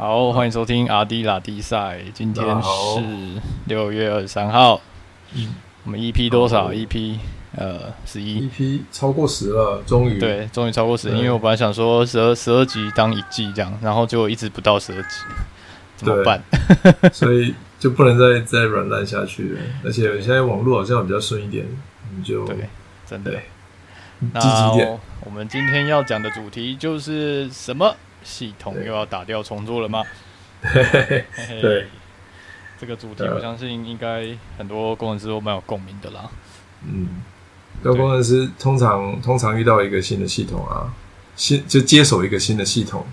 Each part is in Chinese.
好，欢迎收听阿迪拉迪赛。今天是六月二十三号。嗯，我们 EP 多少？EP 呃十一。EP 超过十了，终于。对，终于超过十。因为我本来想说十二十二集当一季这样，然后结果一直不到十二集，怎么办？所以就不能再再软烂下去了。而且现在网络好像比较顺一点，你就对，真的。积极点。我们今天要讲的主题就是什么？系统又要打掉重做了吗？对，对，这个主题我相信应该很多工程师都蛮有共鸣的啦。嗯，那工程师通常通常遇到一个新的系统啊，新就接手一个新的系统，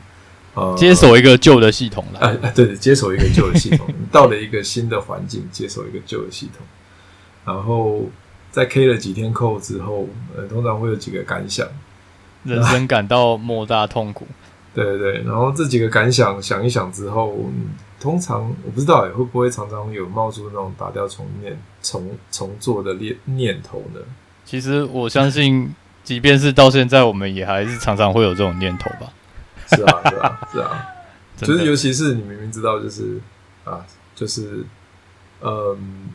呃，接手一个旧的系统了。哎哎，对，接手一个旧的系统，到了一个新的环境，接手一个旧的系统，然后在 K 了几天 code 之后，呃，通常会有几个感想，人生感到莫大痛苦。对对对，然后这几个感想想一想之后，通常我不知道哎，会不会常常有冒出那种打掉重念、重重做的念念头呢？其实我相信，即便是到现在，我们也还是常常会有这种念头吧。是啊，是啊，是啊，就是尤其是你明明知道，就是啊，就是嗯。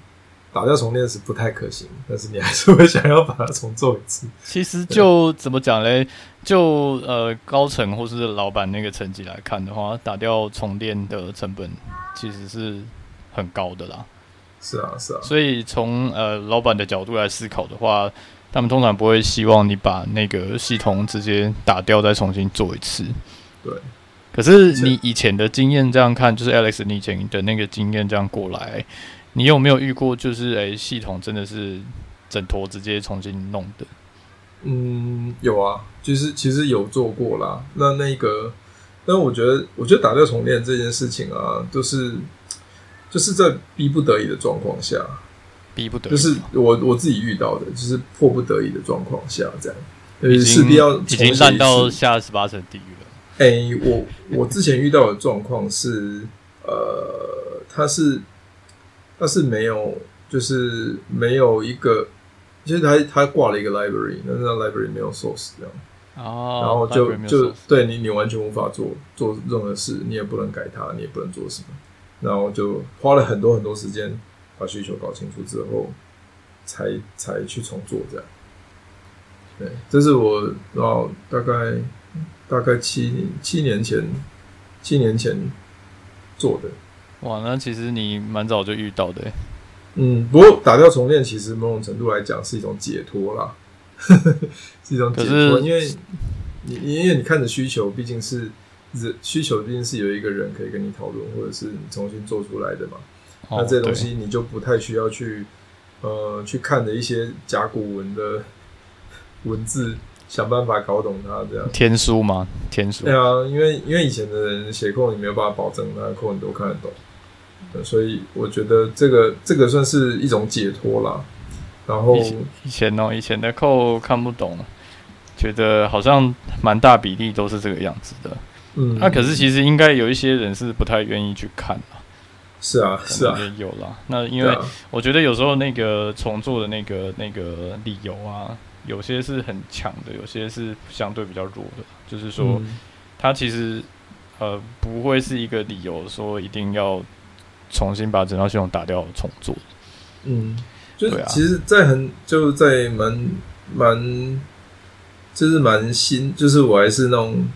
打掉重练是不太可行，但是你还是会想要把它重做一次。其实就怎么讲嘞？就呃高层或是老板那个层级来看的话，打掉重练的成本其实是很高的啦。是啊，是啊。所以从呃老板的角度来思考的话，他们通常不会希望你把那个系统直接打掉再重新做一次。对。可是你以前的经验这样看，就是 Alex 你以前的那个经验这样过来。你有没有遇过，就是诶、欸，系统真的是整坨直接重新弄的？嗯，有啊，就是其实有做过啦。那那个，但我觉得，我觉得打掉重练这件事情啊，就是就是在逼不得已的状况下，逼不得已，就是我我自己遇到的，就是迫不得已的状况下，这样，就是势必要已经烂到下十八层地狱了。诶、欸，我我之前遇到的状况是，呃，它是。它是没有，就是没有一个，其实它它挂了一个 library，但是那 library 没有 source 这样，哦，然后就就对你你完全无法做做任何事，你也不能改它，你也不能做什么，然后就花了很多很多时间把需求搞清楚之后，才才去重做这样。对，这是我然后大概大概七七年前七年前做的。哇，那其实你蛮早就遇到的。嗯，不过打掉重练其实某种程度来讲是一种解脱啦，是一种解脱，因为你因为你看的需求毕竟是人需求毕竟是有一个人可以跟你讨论，或者是你重新做出来的嘛。哦、那这东西你就不太需要去呃去看的一些甲骨文的文字，想办法搞懂它这样。天书吗？天书。对啊，因为因为以前的人写 code 你没有办法保证那个 code 你都看得懂。所以我觉得这个这个算是一种解脱啦。然后以前哦，以前的 code 看不懂，觉得好像蛮大比例都是这个样子的。嗯，那、啊、可是其实应该有一些人是不太愿意去看的。是啊，是啊，也有啦。那因为我觉得有时候那个重做的那个那个理由啊，有些是很强的，有些是相对比较弱的。就是说，它其实呃不会是一个理由，说一定要。重新把整套系统打掉重做，嗯，就是其实，在很就在蛮蛮，就是蛮新，就是我还是那种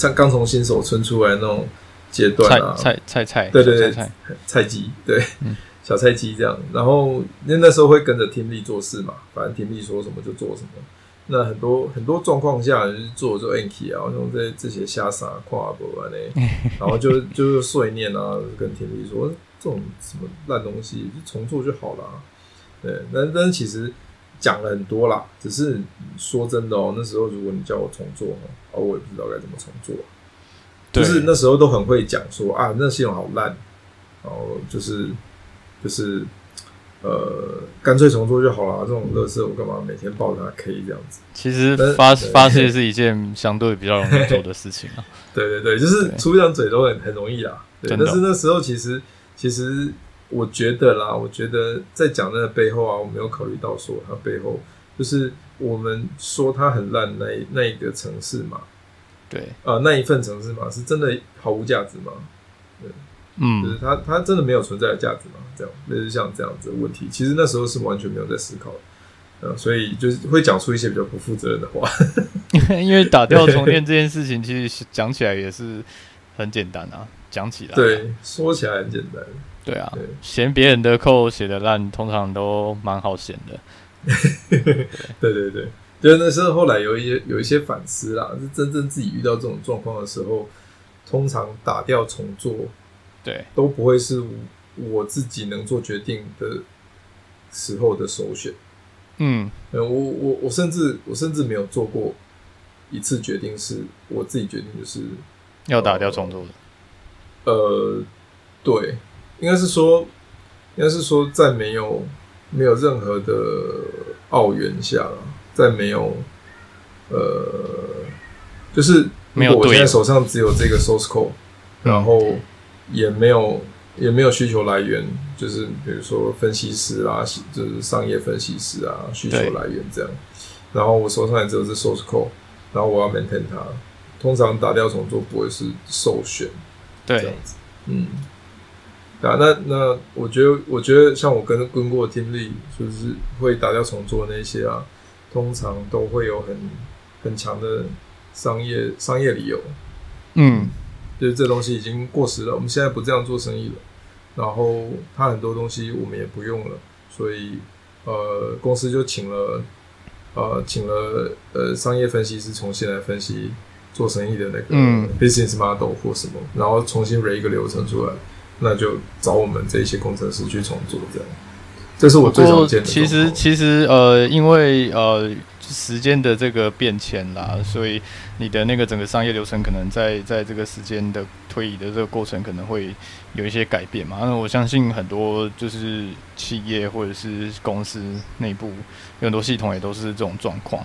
刚刚从新手村出来那种阶段啊，菜菜菜，对对对，菜菜鸡，对，嗯、小菜鸡这样。然后那那时候会跟着 team lead 做事嘛，反正 team lead 说什么就做什么。那很多很多状况下，就是做做 anki 啊，像这这些瞎傻跨博啊那，然后就就是碎念啊，跟 team lead 说。这种什么烂东西就重做就好了，啊，对，但但是其实讲了很多啦，只是说真的哦，那时候如果你叫我重做哦，我也不知道该怎么重做，就是那时候都很会讲说啊，那系统好烂，然后就是就是呃，干脆重做就好了，这种乐色我干嘛每天抱着它 K 这样子？其实发发泄是一件相对比较容易做的事情啊。对对对，就是出一张嘴都很很容易啊，对，但是那时候其实。其实我觉得啦，我觉得在讲那个背后啊，我没有考虑到说它背后就是我们说它很烂那一那一个城市嘛，对，啊、呃，那一份城市嘛，是真的毫无价值吗？嗯，就是它它真的没有存在的价值吗？这样类似像这样子的问题，其实那时候是完全没有在思考的。呃，所以就是会讲出一些比较不负责任的话，因为打掉重练 这件事情，其实讲起来也是很简单啊，讲起来。对，说起来很简单，对啊，嫌别人的 code 写的烂，通常都蛮好嫌的，对，对对。对，就那时候后来有一些有一些反思啦，是真正自己遇到这种状况的时候，通常打掉重做，对，都不会是我自己能做决定的时候的首选。嗯，我我我甚至我甚至没有做过一次决定，是我自己决定，就是要打掉重做的。呃，对，应该是说，应该是说，在没有没有任何的澳元下，在没有呃，就是如果我现在手上只有这个 source code，然后也没有。也没有需求来源，就是比如说分析师啊，就是商业分析师啊，需求来源这样。然后我手上也只有这 source code，然后我要 maintain 它，通常打掉重做不会是首选，对，这样子。嗯，啊，那那我觉得，我觉得像我跟跟过的听力，就是会打掉重做那些啊，通常都会有很很强的商业商业理由。嗯，就是这东西已经过时了，我们现在不这样做生意了。然后他很多东西我们也不用了，所以呃，公司就请了呃，请了呃商业分析师重新来分析做生意的那个 business model 或什么，嗯、然后重新 run 一个流程出来，那就找我们这些工程师去重做这样。这是我最常见的。其实其实呃，因为呃。时间的这个变迁啦，所以你的那个整个商业流程可能在在这个时间的推移的这个过程，可能会有一些改变嘛。那我相信很多就是企业或者是公司内部有很多系统也都是这种状况。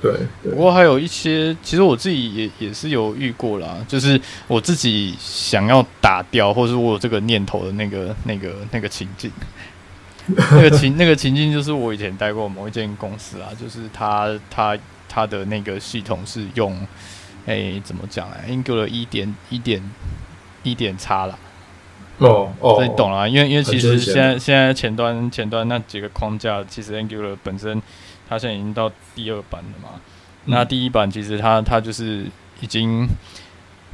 对，对。不过还有一些，其实我自己也也是有遇过啦，就是我自己想要打掉，或者是我有这个念头的那个那个那个情境。那个情那个情境就是我以前待过某一间公司啊，就是他他他的那个系统是用，哎、欸，怎么讲啊？Angular 一点一点一点差啦。哦哦，你懂了、啊，因为因为其实现在现在前端前端那几个框架，其实 Angular 本身它现在已经到第二版了嘛。嗯、那第一版其实他他就是已经。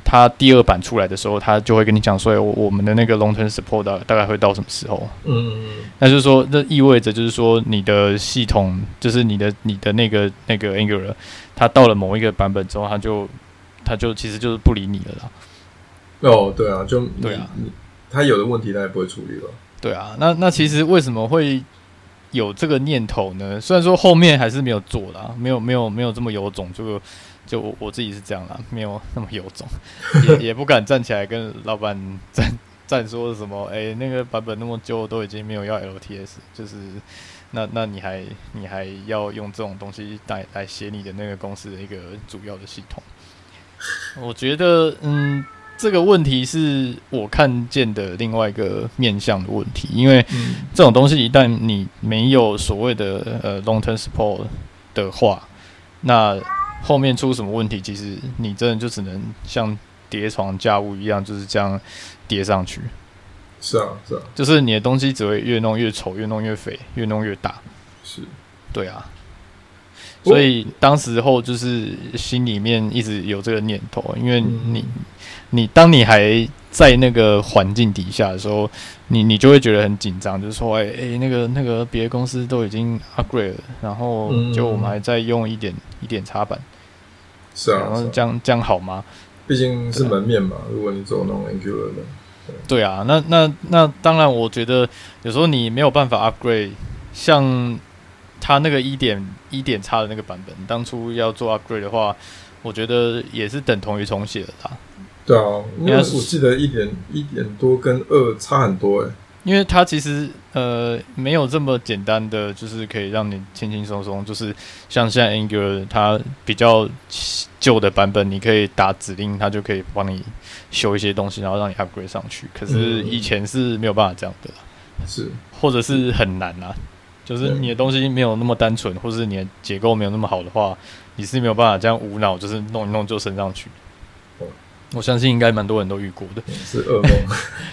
他第二版出来的时候，他就会跟你讲说，我我们的那个 long term support 大大概会到什么时候？嗯，那就是说，这意味着就是说，你的系统就是你的你的那个那个 Angular，它到了某一个版本之后，它就它就其实就是不理你了啦。哦，对啊，就对啊，他有的问题他也不会处理了。对啊，那那其实为什么会有这个念头呢？虽然说后面还是没有做啦，没有没有没有这么有种就。就我自己是这样啦，没有那么有种，也 也不敢站起来跟老板站站说什么。哎、那个版本那么旧，都已经没有要 LTS，就是那那你还你还要用这种东西来来写你的那个公司的一个主要的系统？我觉得，嗯，这个问题是我看见的另外一个面向的问题，因为这种东西一旦你没有所谓的呃 long term support 的话，那后面出什么问题，其实你真的就只能像叠床架屋一样，就是这样叠上去。是啊，是啊，就是你的东西只会越弄越丑，越弄越肥，越弄越大。是，对啊。所以当时候就是心里面一直有这个念头，因为你，你当你还在那个环境底下的时候，你你就会觉得很紧张，就是说，哎、欸、哎，那个那个别的公司都已经 upgrade 了，然后就我们还在用一点一点插板。是啊，然后这样这样好吗？毕竟是门面嘛。啊、如果你走那种 Angular 的，对，对啊，那那那当然，我觉得有时候你没有办法 upgrade，像他那个一点一点差的那个版本，当初要做 upgrade 的话，我觉得也是等同于重写了啦。对啊，因为我记得一点一点多跟二差很多诶、欸。因为它其实呃没有这么简单的，就是可以让你轻轻松松，就是像现在 Angular 它比较旧的版本，你可以打指令，它就可以帮你修一些东西，然后让你 upgrade 上去。可是以前是没有办法这样的，是或者是很难啊，就是你的东西没有那么单纯，或者是你的结构没有那么好的话，你是没有办法这样无脑就是弄一弄就升上去。我相信应该蛮多人都遇过的，是噩梦。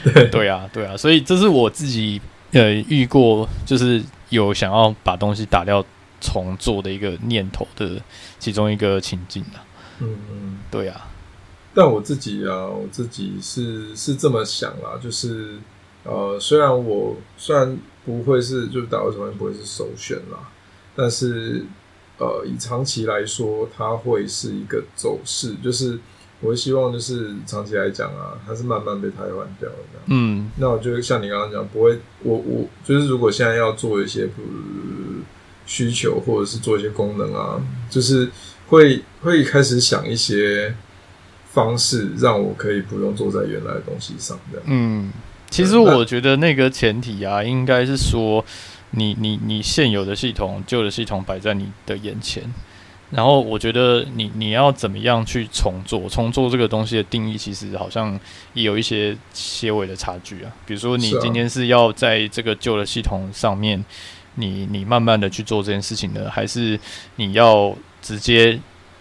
对对啊，对啊，所以这是我自己呃遇过，就是有想要把东西打掉重做的一个念头的其中一个情境啊。嗯嗯，对啊。但我自己啊，我自己是是这么想啦，就是呃，虽然我虽然不会是就是打二十万不会是首选啦，但是呃，以长期来说，它会是一个走势，就是。我希望就是长期来讲啊，它是慢慢被替换掉的。嗯，那我就像你刚刚讲，不会，我我就是如果现在要做一些不需求，或者是做一些功能啊，就是会会开始想一些方式，让我可以不用坐在原来的东西上。这样。嗯，其实我觉得那个前提啊，应该是说你你你现有的系统、旧的系统摆在你的眼前。然后我觉得你你要怎么样去重做？重做这个东西的定义，其实好像也有一些些微的差距啊。比如说，你今天是要在这个旧的系统上面，你你慢慢的去做这件事情呢，还是你要直接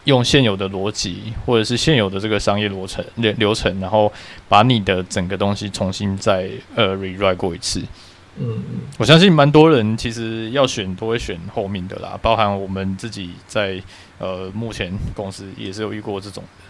用现有的逻辑，或者是现有的这个商业流程流流程，然后把你的整个东西重新再呃 rewrite 过一次？嗯嗯，我相信蛮多人其实要选都会选后面的啦，包含我们自己在呃目前公司也是有遇过这种的。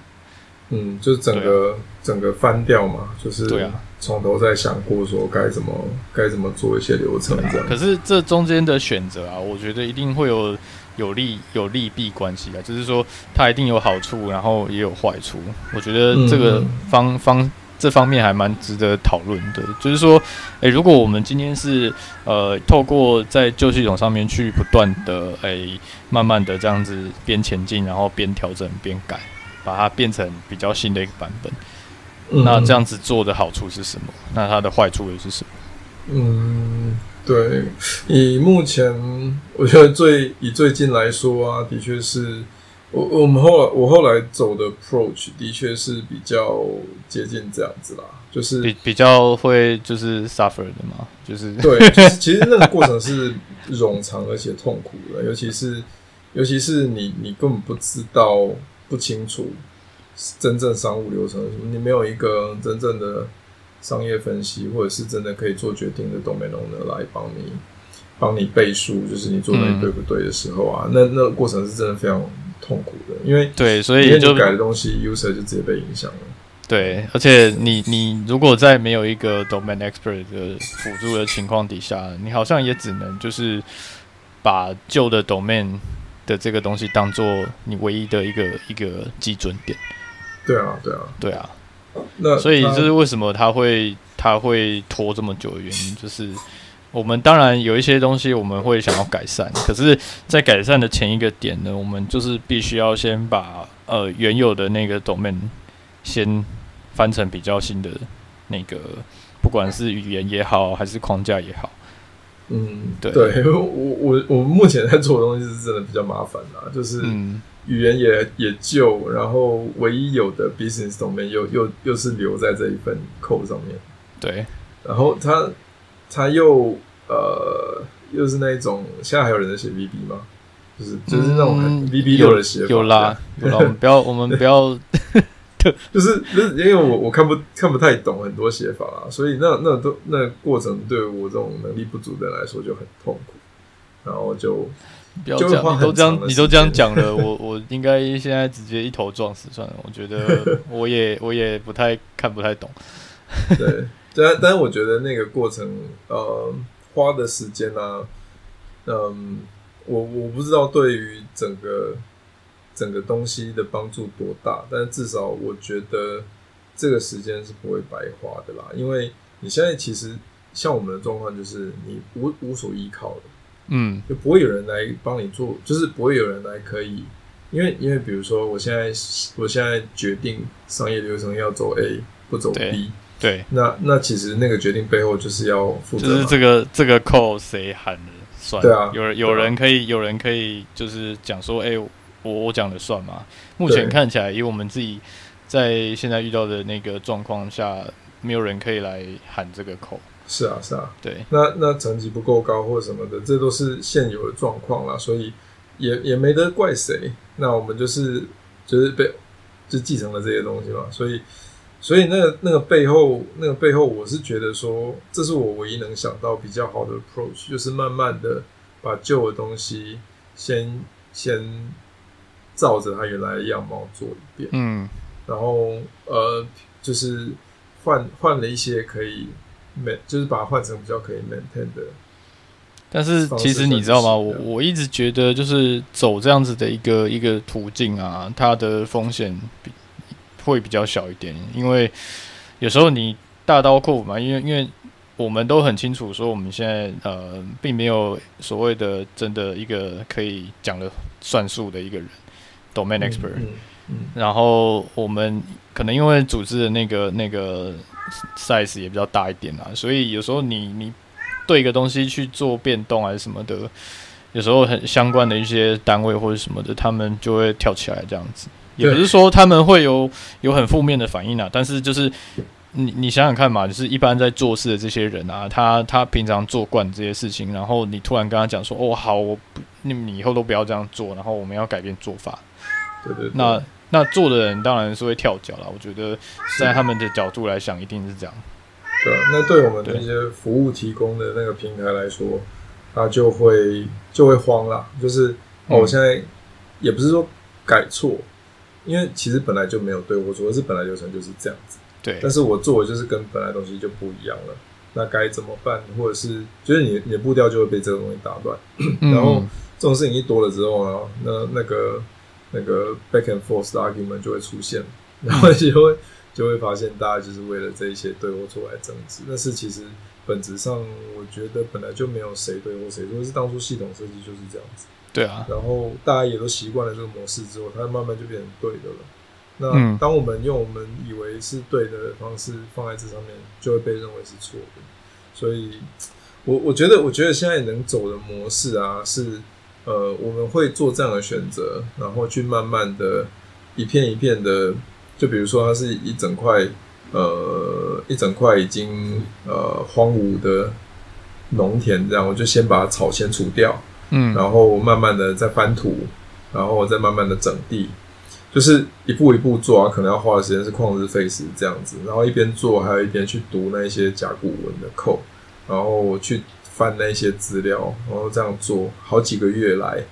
嗯，就整个、啊、整个翻掉嘛，就是对啊，从头再想过说该怎么该怎么做一些流程这样。可是这中间的选择啊，我觉得一定会有有利有利弊关系啊，就是说它一定有好处，然后也有坏处。我觉得这个方、嗯、方。这方面还蛮值得讨论的，就是说，诶，如果我们今天是呃，透过在旧系统上面去不断的诶，慢慢的这样子边前进，然后边调整边改，把它变成比较新的一个版本，嗯、那这样子做的好处是什么？那它的坏处又是什么？嗯，对，以目前我觉得最以最近来说啊，的确是。我我们后来我后来走的 approach 的确是比较接近这样子啦，就是比比较会就是 suffer 的嘛，就是对，就是 其实那个过程是冗长而且痛苦的，尤其是尤其是你你根本不知道不清楚真正商务流程你没有一个真正的商业分析或者是真的可以做决定的 domain owner 来帮你帮你背书，就是你做的对不对的时候啊，嗯、那那个过程是真的非常。痛苦的，因为对，所以就改的东西，user 就直接被影响了。对，而且你你如果在没有一个 domain expert 的辅助的情况底下，你好像也只能就是把旧的 domain 的这个东西当做你唯一的一个一个基准点。对啊，对啊，对啊。那所以这是为什么他会他会拖这么久的原因，就是。我们当然有一些东西我们会想要改善，可是，在改善的前一个点呢，我们就是必须要先把呃原有的那个 domain 先翻成比较新的那个，不管是语言也好，还是框架也好。嗯，对，对 我我我目前在做的东西是真的比较麻烦啦，就是语言也也旧，然后唯一有的 business domain 又又又是留在这一份 code 上面。对，然后他。他又呃，又是那一种，现在还有人在写 VB 吗？就是就是那种 VB 六的写法，有啦，有啦。我们不要，我们不要，就是就是因为我我看不看不太懂很多写法啊，所以那那都那个过程对我这种能力不足的人来说就很痛苦，然后就不要讲，你都这样，你都这样讲了，我 我应该现在直接一头撞死算了。我觉得 我也我也不太看不太懂，对。但但是我觉得那个过程，呃，花的时间啊，嗯，我我不知道对于整个整个东西的帮助多大，但至少我觉得这个时间是不会白花的啦。因为你现在其实像我们的状况，就是你无无所依靠的，嗯，就不会有人来帮你做，就是不会有人来可以，因为因为比如说我现在我现在决定商业流程要走 A 不走 B。对，那那其实那个决定背后就是要负责，就是这个这个扣谁喊了算？对啊，有人有人可以有人可以就是讲说，哎、欸，我我讲的算吗？目前看起来，以我们自己在现在遇到的那个状况下，没有人可以来喊这个口。是啊，是啊，对。那那成绩不够高或什么的，这都是现有的状况啦，所以也也没得怪谁。那我们就是就是被。就继承了这些东西嘛，所以所以那个那个背后那个背后，我是觉得说，这是我唯一能想到比较好的 approach，就是慢慢的把旧的东西先先照着它原来的样貌做一遍，嗯，然后呃，就是换换了一些可以 man，就是把它换成比较可以 maintain 的。但是其实你知道吗？我我一直觉得就是走这样子的一个一个途径啊，它的风险比会比较小一点，因为有时候你大刀阔斧嘛，因为因为我们都很清楚说我们现在呃并没有所谓的真的一个可以讲的算数的一个人，domain expert，嗯嗯嗯，然后我们可能因为组织的那个那个 size 也比较大一点啊，所以有时候你你。对一个东西去做变动还是什么的，有时候很相关的一些单位或者什么的，他们就会跳起来这样子。也不是说他们会有有很负面的反应啊，但是就是你你想想看嘛，就是一般在做事的这些人啊，他他平常做惯这些事情，然后你突然跟他讲说，哦好，我不，你你以后都不要这样做，然后我们要改变做法。对对对。那那做的人当然是会跳脚了。我觉得在他们的角度来想，一定是这样。对，那对我们那些服务提供的那个平台来说，他就会就会慌了。就是哦，我现在也不是说改错，因为其实本来就没有对或错，而是本来流程就是这样子。对，但是我做的就是跟本来东西就不一样了。那该怎么办？或者是就是你你的步调就会被这个东西打断。嗯、然后这种事情一多了之后呢，那那个那个 back and forth 的 argument 就会出现，然后就会。就会发现，大家就是为了这一些对或错来争执。但是其实本质上，我觉得本来就没有谁对或谁错，是当初系统设计就是这样子。对啊。然后大家也都习惯了这个模式之后，它慢慢就变成对的了。那当我们用我们以为是对的方式放在这上面，就会被认为是错的。所以，我我觉得，我觉得现在能走的模式啊，是呃，我们会做这样的选择，然后去慢慢的一片一片的。就比如说，它是一整块，呃，一整块已经呃荒芜的农田，这样我就先把草先除掉，嗯，然后慢慢的再翻土，然后再慢慢的整地，就是一步一步做啊，可能要花的时间是旷日费时这样子，然后一边做，还有一边去读那些甲骨文的 code，然后去翻那些资料，然后这样做好几个月来。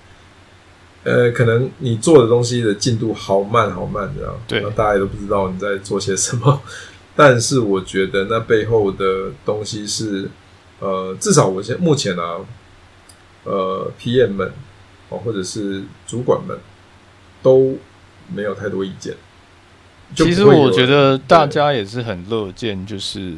呃，可能你做的东西的进度好慢好慢，这样，对，大家也都不知道你在做些什么。但是我觉得那背后的东西是，呃，至少我现目前啊，呃，PM 们哦，或者是主管们都没有太多意见。其实我觉得大家也是很乐见，就是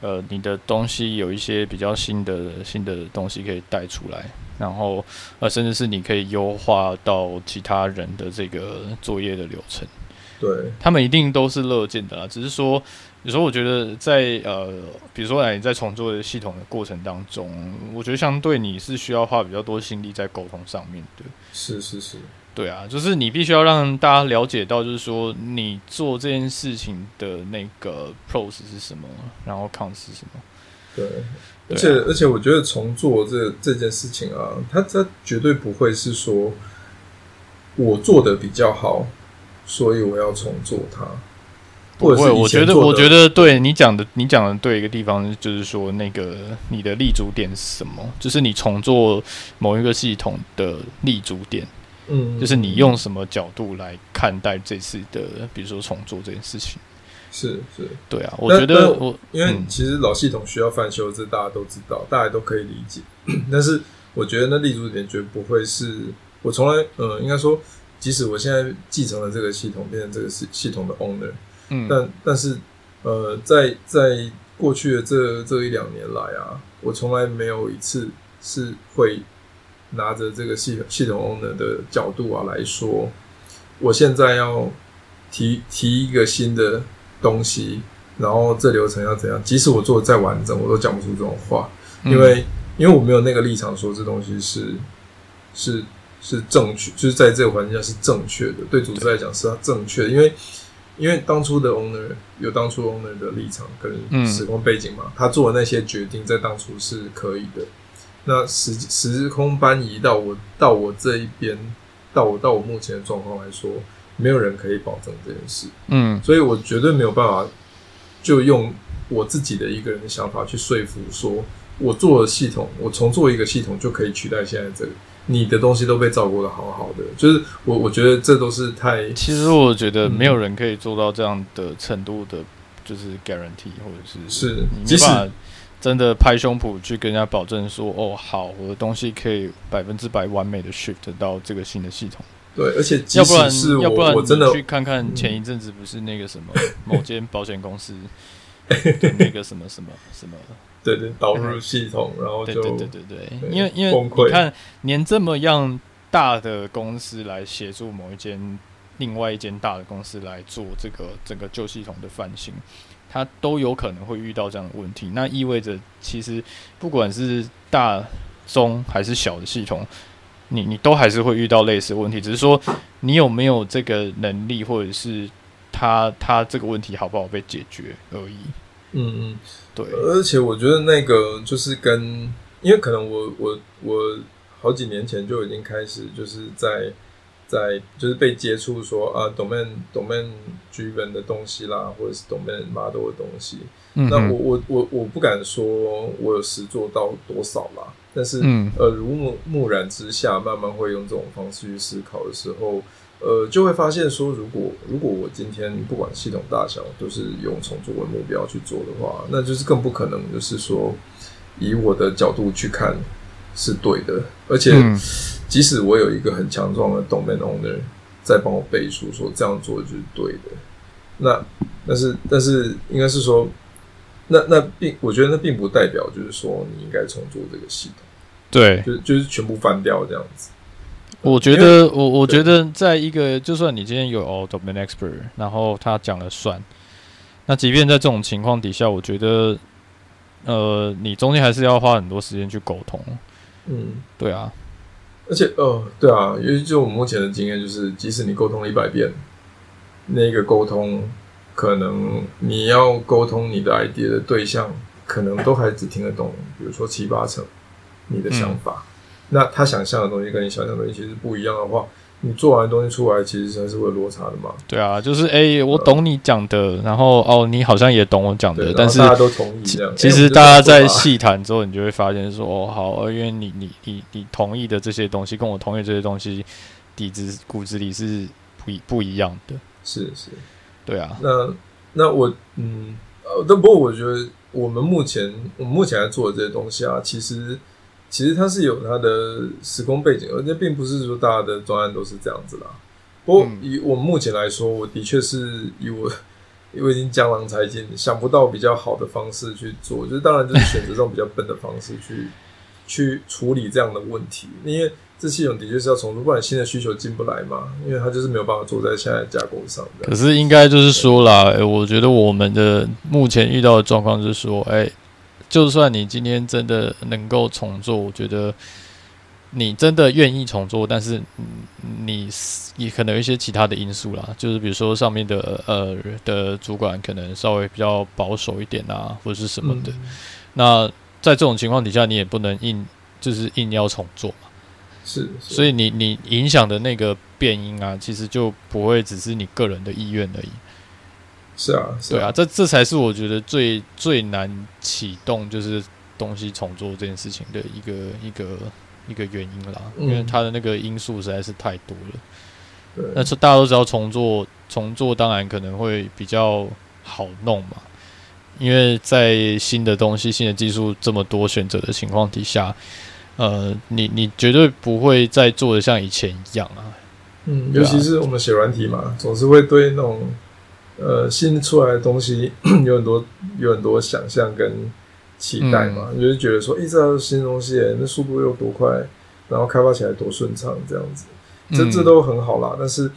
呃，你的东西有一些比较新的新的东西可以带出来。然后，呃，甚至是你可以优化到其他人的这个作业的流程，对，他们一定都是乐见的啦。只是说，有时候我觉得在呃，比如说哎，你在重做的系统的过程当中，我觉得相对你是需要花比较多心力在沟通上面的。是是是，对啊，就是你必须要让大家了解到，就是说你做这件事情的那个 pros 是什么，然后 cons 是什么。对。而且而且，我觉得重做这这件事情啊，它它绝对不会是说我做的比较好，所以我要重做它。不会，我觉得我觉得对你讲的，你讲的对一个地方就是说，那个你的立足点是什么？就是你重做某一个系统的立足点，嗯，就是你用什么角度来看待这次的，比如说重做这件事情。是是，对啊，我觉得我因为其实老系统需要翻修，这大家都知道，大家都可以理解。但是我觉得那立足点绝不会是我从来，呃，应该说，即使我现在继承了这个系统，变成这个系系统的 owner，嗯，但但是呃，在在过去的这这一两年来啊，我从来没有一次是会拿着这个系系统 owner 的角度啊来说，我现在要提提一个新的。东西，然后这流程要怎样？即使我做的再完整，我都讲不出这种话，因为、嗯、因为我没有那个立场说这东西是是是正确，就是在这个环境下是正确的。对组织来讲是它正确的，因为因为当初的 owner 有当初 owner 的立场跟时空背景嘛，嗯、他做的那些决定在当初是可以的。那时时空搬移到我到我这一边，到我到我目前的状况来说。没有人可以保证这件事。嗯，所以我绝对没有办法就用我自己的一个人的想法去说服说，我做了系统，我重做一个系统就可以取代现在这个。你的东西都被照顾的好好的，就是我我觉得这都是太……其实我觉得没有人可以做到这样的程度的，就是 guarantee 或者是是你没办法真的拍胸脯去跟人家保证说，哦，好，我的东西可以百分之百完美的 shift 到这个新的系统。对，而且要不然要不然我真的去看看前一阵子不是那个什么 某间保险公司的那个什么什么什么。对对，导入系统，然后就对对对对对，因为因为你看，连这么样大的公司来协助某一间另外一间大的公司来做这个整个旧系统的翻新，它都有可能会遇到这样的问题。那意味着，其实不管是大、中还是小的系统，你你都还是会遇到类似的问题，只是说你有没有这个能力，或者是它它这个问题好不好被解决而已。嗯嗯。对，而且我觉得那个就是跟，因为可能我我我好几年前就已经开始就是在在就是被接触说啊，domain domain driven 的东西啦，或者是 domain model 的东西。嗯、那我我我我不敢说我有实做到多少啦，但是、嗯、呃，如目目染之下，慢慢会用这种方式去思考的时候。呃，就会发现说，如果如果我今天不管系统大小都是用重做为目标去做的话，那就是更不可能，就是说以我的角度去看是对的。而且，即使我有一个很强壮的 domain owner 在帮我背书，说这样做就是对的，那但是但是应该是说，那那并我觉得那并不代表就是说你应该重做这个系统，对，就就是全部翻掉这样子。我觉得，我我觉得，在一个就算你今天有 domain expert，然后他讲了算，那即便在这种情况底下，我觉得，呃，你中间还是要花很多时间去沟通。嗯，对啊，而且，呃，对啊，因为就我目前的经验，就是即使你沟通了一百遍，那个沟通可能你要沟通你的 idea 的对象，可能都还只听得懂，比如说七八成你的想法。嗯那他想象的东西跟你想象的东西其实不一样的话，你做完的东西出来，其实还是会有落差的嘛。对啊，就是哎、欸，我懂你讲的，然后哦，你好像也懂我讲的，但是大家都同意这样。其实大家在细谈之后，你就会发现说，哦，好，因为你你你你同意的这些东西，跟我同意这些东西，底子骨子里是不一不一样的。是是，对啊。那那我嗯呃，但不过我觉得我们目前我们目前在做的这些东西啊，其实。其实它是有它的时空背景，而且并不是说大家的专案都是这样子啦。不过以我们目前来说，我的确是以我，因为已经江郎才尽，想不到比较好的方式去做，就是当然就是选择这种比较笨的方式去 去处理这样的问题。因为这系统的确是要重组，不然新的需求进不来嘛。因为它就是没有办法做在现在的架构上的。可是应该就是说啦，我觉得我们的目前遇到的状况就是说，哎。就算你今天真的能够重做，我觉得你真的愿意重做，但是你也可能有一些其他的因素啦，就是比如说上面的呃的主管可能稍微比较保守一点啊，或者是什么的。嗯、那在这种情况底下，你也不能硬就是硬要重做嘛。是，是，所以你你影响的那个变音啊，其实就不会只是你个人的意愿而已。是啊，是啊，对啊，这这才是我觉得最最难启动就是东西重做这件事情的一个一个一个原因啦，嗯、因为它的那个因素实在是太多了。对，那是大家都知道重做重做当然可能会比较好弄嘛，因为在新的东西、新的技术这么多选择的情况底下，呃，你你绝对不会再做的像以前一样啊。嗯，尤其是我们写软体嘛，总是会对那种。呃，新出来的东西 有很多，有很多想象跟期待嘛，嗯、就是觉得说，一直要新东西，那速度又多快，然后开发起来多顺畅，这样子，这这都很好啦。但是，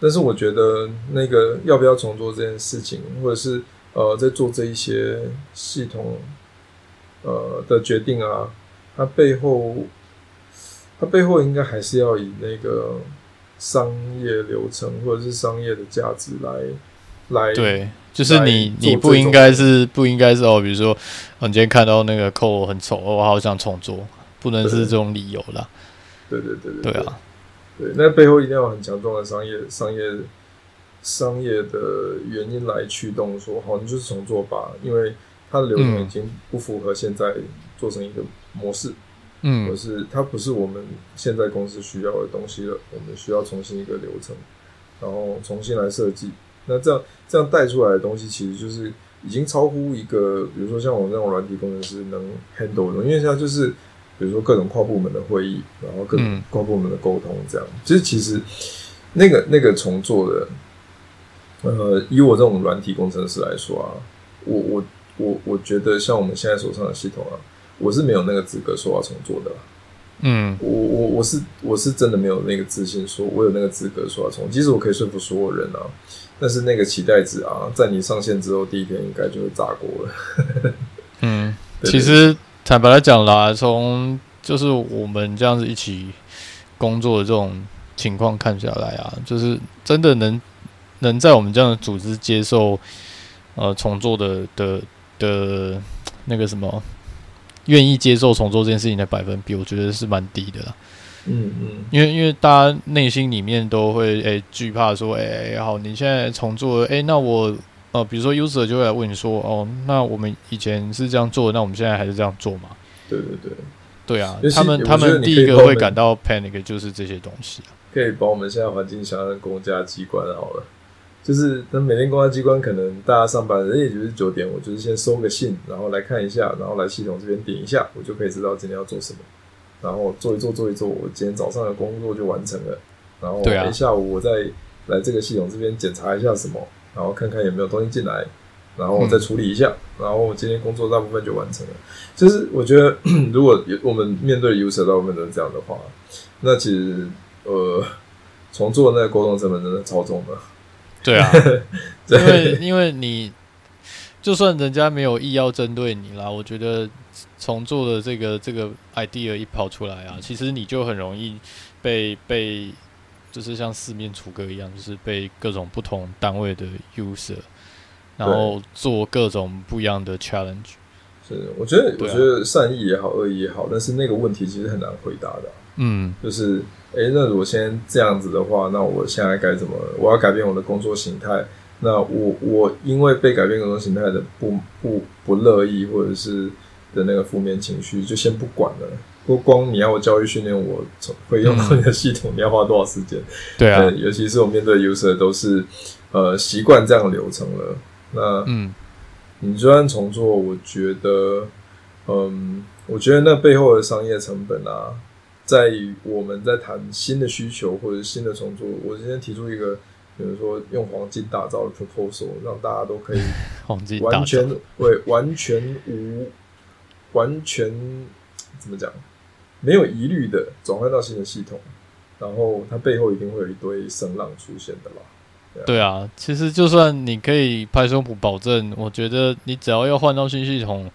但是我觉得那个要不要重做这件事情，或者是呃，在做这一些系统呃的决定啊，它背后，它背后应该还是要以那个商业流程或者是商业的价值来。来对，就是你，你不应该是不应该是哦，比如说，我今天看到那个 code 很丑，我好想重做，不能是这种理由啦。对对对对，对。啊，对，那背后一定要有很强壮的商业商业商业的原因来驱动说，说好，你就是重做吧，因为它的流程已经不符合现在做成一个模式，嗯，可是它不是我们现在公司需要的东西了，我们需要重新一个流程，然后重新来设计。那这样这样带出来的东西，其实就是已经超乎一个，比如说像我们这种软体工程师能 handle 的，因为现在就是比如说各种跨部门的会议，然后各种跨部门的沟通，这样，其实其实那个那个重做的，呃，以我这种软体工程师来说啊，我我我我觉得像我们现在手上的系统啊，我是没有那个资格说要重做的。嗯，我我我是我是真的没有那个自信，说我有那个资格说要重，即使我可以说服所有人啊。但是那个期待值啊，在你上线之后第一天应该就会炸锅了。嗯，其实坦白来讲啦，从就是我们这样子一起工作的这种情况看下来啊，就是真的能能在我们这样的组织接受呃重做的的的那个什么，愿意接受重做这件事情的百分比，我觉得是蛮低的啦。嗯嗯，因为因为大家内心里面都会诶惧怕说，诶好，你现在重做，诶那我呃比如说 user 就会来问你说，哦，那我们以前是这样做，那我们现在还是这样做吗？对对对，对啊，他们他们第一个会感到 panic 就是这些东西啊。可以把我们现在环境想象公家机关好了，就是那每天公家机关可能大家上班人也就是九点，我就是先收个信，然后来看一下，然后来系统这边点一下，我就可以知道今天要做什么。然后做一做做一做，我今天早上的工作就完成了。然后等下午我再来这个系统这边检查一下什么，然后看看有没有东西进来，然后我再处理一下，然后我今天工作大部分就完成了。就是我觉得，如果我们面对 user 大部分都是这样的话，那其实呃，重做那个沟通成本真的超重的。对啊，因为因为你就算人家没有意要针对你啦，我觉得。重做的这个这个 idea 一跑出来啊，其实你就很容易被被，就是像四面楚歌一样，就是被各种不同单位的 user，然后做各种不一样的 challenge。是，我觉得、啊、我觉得善意也好，恶意也好，但是那个问题其实很难回答的、啊。嗯，就是，哎、欸，那如果先这样子的话，那我现在该怎么？我要改变我的工作形态？那我我因为被改变工作形态的不不不乐意，或者是。的那个负面情绪就先不管了。不光你要我教育训练我会用到你的系统，嗯、你要花多少时间？对啊，尤其是我面对 user 都是呃习惯这样的流程了。那嗯，你就算重做，我觉得嗯，我觉得那背后的商业成本啊，在于我们在谈新的需求或者新的重做。我今天提出一个，比如说用黄金打造的 proposal，让大家都可以 完全对完全无。完全怎么讲？没有疑虑的转换到新的系统，然后它背后一定会有一堆声浪出现的啦。对啊，对啊，其实就算你可以拍胸脯保证，我觉得你只要要换到新系统，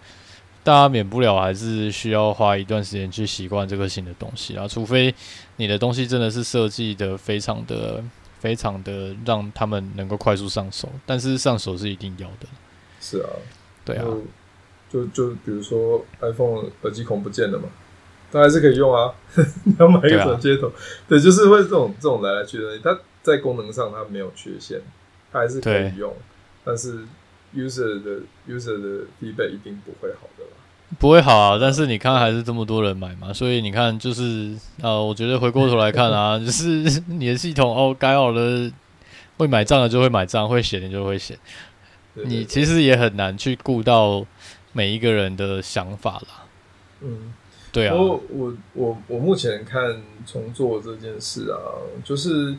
大家免不了还是需要花一段时间去习惯这个新的东西啊。除非你的东西真的是设计的非常的、非常的让他们能够快速上手，但是上手是一定要的。是啊，对啊。就就比如说，iPhone 耳机孔不见了嘛，它还是可以用啊。你要买一个转接头，对，对，就是会这种这种来来去去。它在功能上它没有缺陷，它还是可以用。但是 user 的 user 的 feedback 一定不会好的啦，不会好啊。但是你看，还是这么多人买嘛，所以你看，就是呃，我觉得回过头来看啊，就是你的系统哦，改好了，会买账的就会买账，会写的就会写。你其实也很难去顾到。每一个人的想法啦，嗯，对啊。我我我我目前看重做这件事啊，就是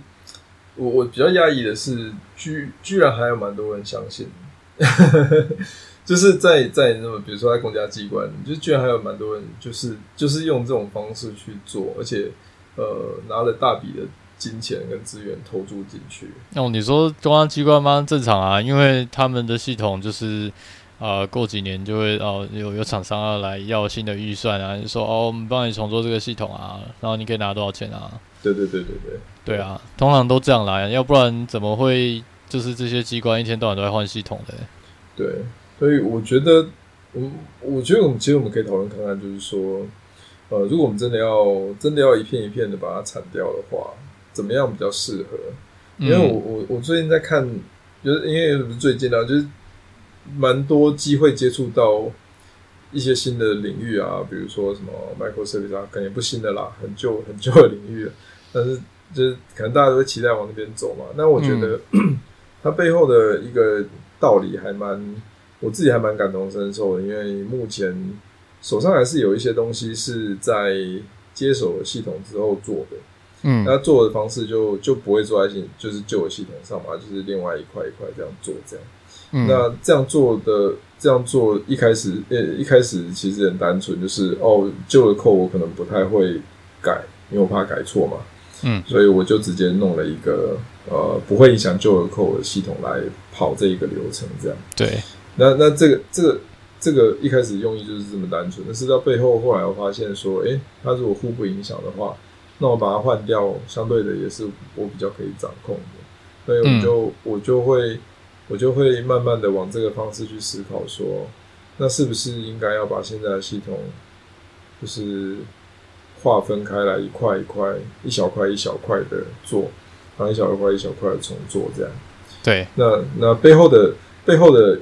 我我比较讶异的是，居居然还有蛮多人相信，就是在在那么比如说在公家机关，就居然还有蛮多人就是就是用这种方式去做，而且呃拿了大笔的金钱跟资源投注进去。哦，你说公安机关吗？正常啊，因为他们的系统就是。啊、呃，过几年就会哦，有有厂商要来要新的预算啊，就说哦，我们帮你重做这个系统啊，然后你可以拿多少钱啊？对对对对对，对啊，通常都这样来，要不然怎么会就是这些机关一天到晚都在换系统的？对，所以我觉得，嗯，我觉得我们其实我们可以讨论看看，就是说，呃，如果我们真的要真的要一片一片的把它铲掉的话，怎么样比较适合？因为我我我最近在看，就是因为不是最近啊，就是蛮多机会接触到一些新的领域啊，比如说什么 microservice 啊，可能也不新的啦，很旧 很旧的领域了，但是就是可能大家都会期待往那边走嘛。那我觉得、嗯、它背后的一个道理还蛮，我自己还蛮感同身受的，因为目前手上还是有一些东西是在接手了系统之后做的。嗯，那做的方式就就不会做在系，就是旧的系统上嘛，就是另外一块一块这样做这样。嗯，那这样做的这样做一开始呃一开始其实很单纯，就是哦旧的 code 我可能不太会改，因为我怕改错嘛。嗯，所以我就直接弄了一个呃不会影响旧的 code 的系统来跑这一个流程这样。对，那那这个这个这个一开始用意就是这么单纯，但是到背后后来我发现说，诶、欸，它如果互不影响的话。那我把它换掉，相对的也是我比较可以掌控的，所以我就、嗯、我就会我就会慢慢的往这个方式去思考说，说那是不是应该要把现在的系统就是划分开来一块一块、一小块一小块的做，然后一小块一小块的重做这样。对，那那背后的背后的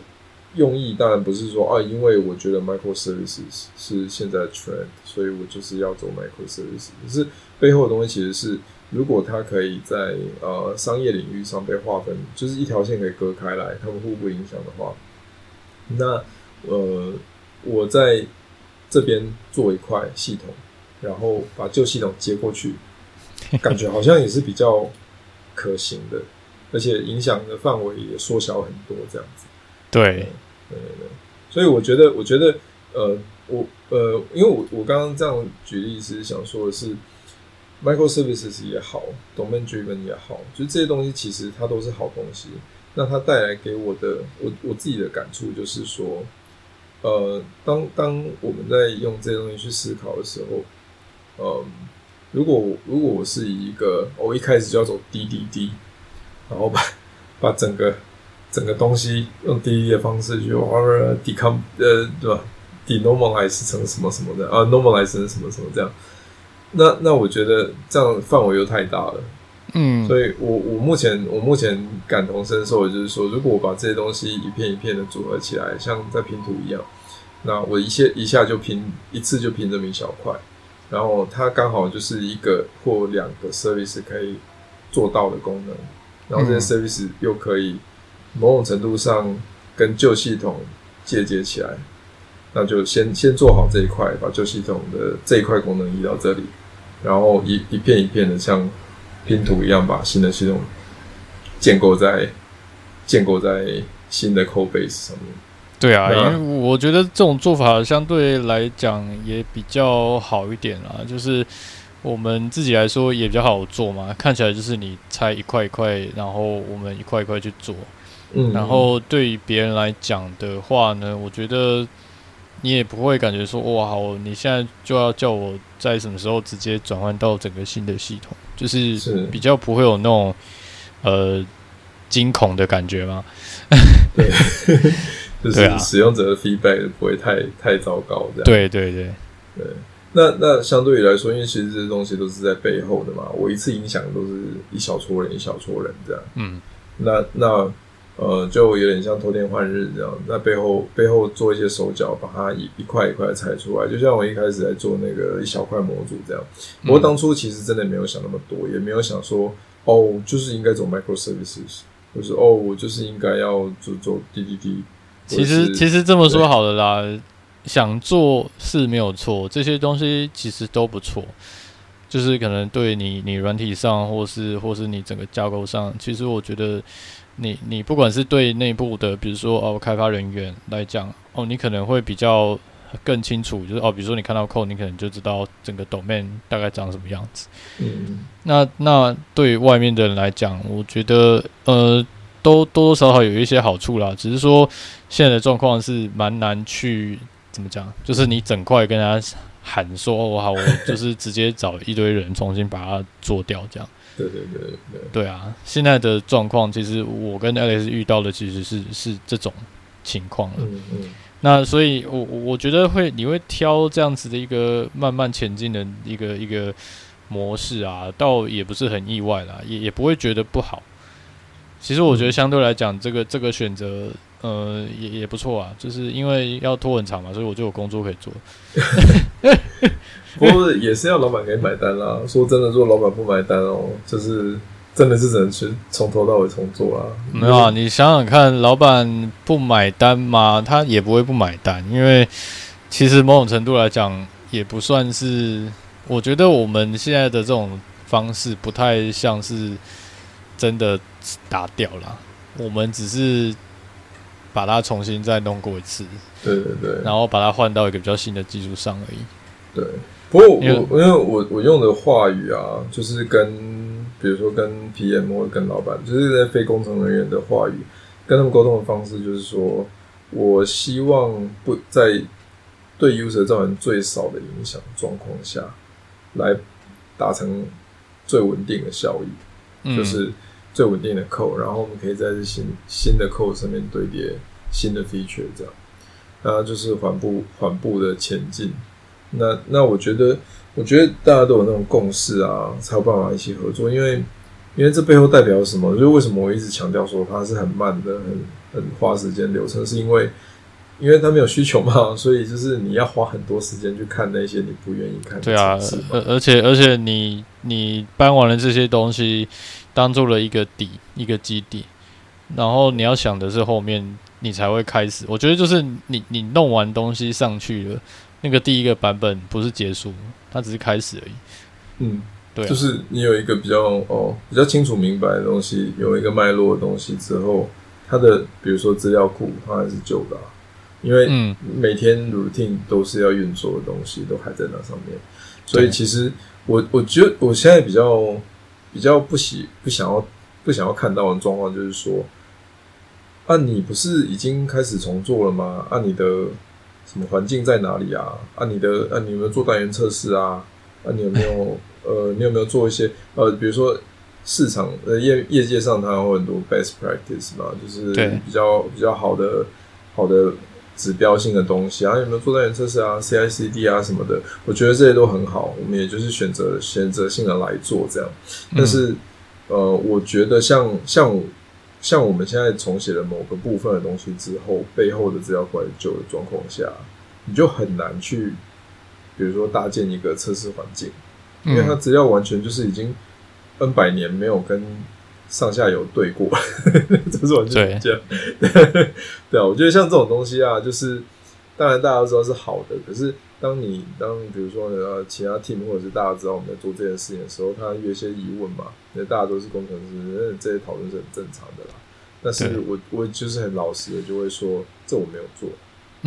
用意当然不是说啊，因为我觉得 microservices 是现在的 trend，所以我就是要走 microservices，可是。背后的东西其实是，如果它可以在呃商业领域上被划分，就是一条线可以割开来，它们互不影响的话，那呃我在这边做一块系统，然后把旧系统接过去，感觉好像也是比较可行的，而且影响的范围也缩小很多，这样子。对，对对对，所以我觉得，我觉得呃我呃，因为我我刚刚这样举例是想说的是。Microservices 也好，Domain Driven 也好，就这些东西其实它都是好东西。那它带来给我的，我我自己的感触就是说，呃，当当我们在用这些东西去思考的时候，呃，如果如果我是一个我一开始就要走 DDD，然后把把整个整个东西用 DDD 的方式去玩，decom 呃对吧，denormalize 成什么什么的啊，normalize 成什么什么这样。那那我觉得这样范围又太大了，嗯，所以我我目前我目前感同身受的就是说，如果我把这些东西一片一片的组合起来，像在拼图一样，那我一下一下就拼一次就拼这么一小块，然后它刚好就是一个或两个 service 可以做到的功能，然后这些 service 又可以某种程度上跟旧系统借接起来，那就先先做好这一块，把旧系统的这一块功能移到这里。然后一一片一片的像拼图一样，把新的系统建构在建构在新的 code base 上面。对啊，因为我觉得这种做法相对来讲也比较好一点啊，就是我们自己来说也比较好做嘛。看起来就是你拆一块一块，然后我们一块一块去做。嗯，然后对于别人来讲的话呢，我觉得。你也不会感觉说哇，好，你现在就要叫我在什么时候直接转换到整个新的系统，就是比较不会有那种呃惊恐的感觉吗？对，就是使用者的 feedback 不会太太糟糕这样。对对对对，那那相对于来说，因为其实这些东西都是在背后的嘛，我一次影响都是一小撮人一小撮人这样。嗯，那那。呃，就有点像偷天换日这样，在背后背后做一些手脚，把它一一块一块拆出来。就像我一开始在做那个一小块模组这样。不过当初其实真的没有想那么多，也没有想说哦，就是应该走 microservices，就是哦，我就是应该要做做 DDD。其实其实这么说好了啦，想做是没有错，这些东西其实都不错。就是可能对你你软体上，或是或是你整个架构上，其实我觉得。你你不管是对内部的，比如说哦开发人员来讲，哦你可能会比较更清楚，就是哦比如说你看到 code，你可能就知道整个 domain 大概长什么样子。嗯，那那对外面的人来讲，我觉得呃都多多少少有一些好处啦，只是说现在的状况是蛮难去怎么讲，就是你整块跟他喊说哦好，我就是直接找一堆人重新把它做掉这样。对对对对，对啊！现在的状况，其实我跟 Alex 遇到的其实是是这种情况了。嗯嗯。那所以我，我我觉得会你会挑这样子的一个慢慢前进的一个一个模式啊，倒也不是很意外啦，也也不会觉得不好。其实我觉得相对来讲，这个这个选择，呃，也也不错啊。就是因为要拖很长嘛，所以我就有工作可以做。不过也是要老板给你买单啦。说真的，如果老板不买单哦，就是真的是只能去从头到尾重做啊。没有啊，你想想看，老板不买单嘛，他也不会不买单，因为其实某种程度来讲，也不算是。我觉得我们现在的这种方式不太像是真的打掉了，我们只是把它重新再弄过一次，对对对，然后把它换到一个比较新的技术上而已。对，不过我因为，我我用的话语啊，就是跟比如说跟 PM 或者跟老板，就是在非工程人员的话语，跟他们沟通的方式，就是说我希望不在对 user 造成最少的影响状况下。来达成最稳定的效益，嗯、就是最稳定的 code，然后我们可以在这新新的 code 上面堆叠新的 feature，这样，那就是缓步缓步的前进。那那我觉得，我觉得大家都有那种共识啊，才有办法一起合作。因为因为这背后代表什么？就是为什么我一直强调说它是很慢的、很很花时间流程，是因为。因为它没有需求嘛，所以就是你要花很多时间去看那些你不愿意看的。对啊，而而且而且你你搬完了这些东西，当做了一个底一个基底，然后你要想的是后面你才会开始。我觉得就是你你弄完东西上去了，那个第一个版本不是结束，它只是开始而已。嗯，对啊，就是你有一个比较哦比较清楚明白的东西，有一个脉络的东西之后，它的比如说资料库它还是旧的啊。因为每天 routine 都是要运作的东西，都还在那上面，所以其实我我觉得我现在比较比较不喜不想要不想要看到的状况就是说，啊，你不是已经开始重做了吗？啊，你的什么环境在哪里啊？啊，你的啊，你有没有做单元测试啊？啊，你有没有呃，你有没有做一些呃，比如说市场呃业业界上它有很多 best practice 嘛，就是比较比较好的好的。指标性的东西啊，有没有做单元测试啊，CI/CD 啊什么的？我觉得这些都很好，我们也就是选择选择性的来做这样。但是，嗯、呃，我觉得像像像我们现在重写了某个部分的东西之后，背后的资料库旧的状况下，你就很难去，比如说搭建一个测试环境，因为它资料完全就是已经 N 百年没有跟。上下游对过，这是完全这样。对，对啊，我觉得像这种东西啊，就是当然大家都知道是好的，可是当你当比如说呃其他 team 或者是大家知道我们在做这件事情的时候，他有一些疑问嘛，因为大家都是工程师，这些讨论是很正常的啦。但是我我就是很老实的就会说，这我没有做。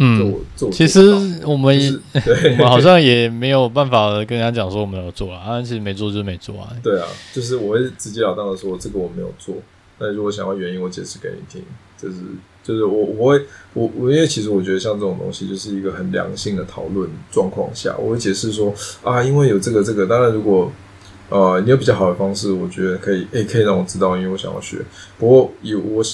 嗯，其实我们、就是、我们好像也没有办法跟人家讲说我们有做啊，但其实没做就是没做啊。对啊，就是我会直截了当的说这个我没有做。那如果想要原因，我解释给你听。就是就是我我会我我因为其实我觉得像这种东西就是一个很良性的讨论状况下，我会解释说啊，因为有这个这个。当然如果呃你有比较好的方式，我觉得可以，诶、欸，可以让我知道，因为我想要学。不过有我。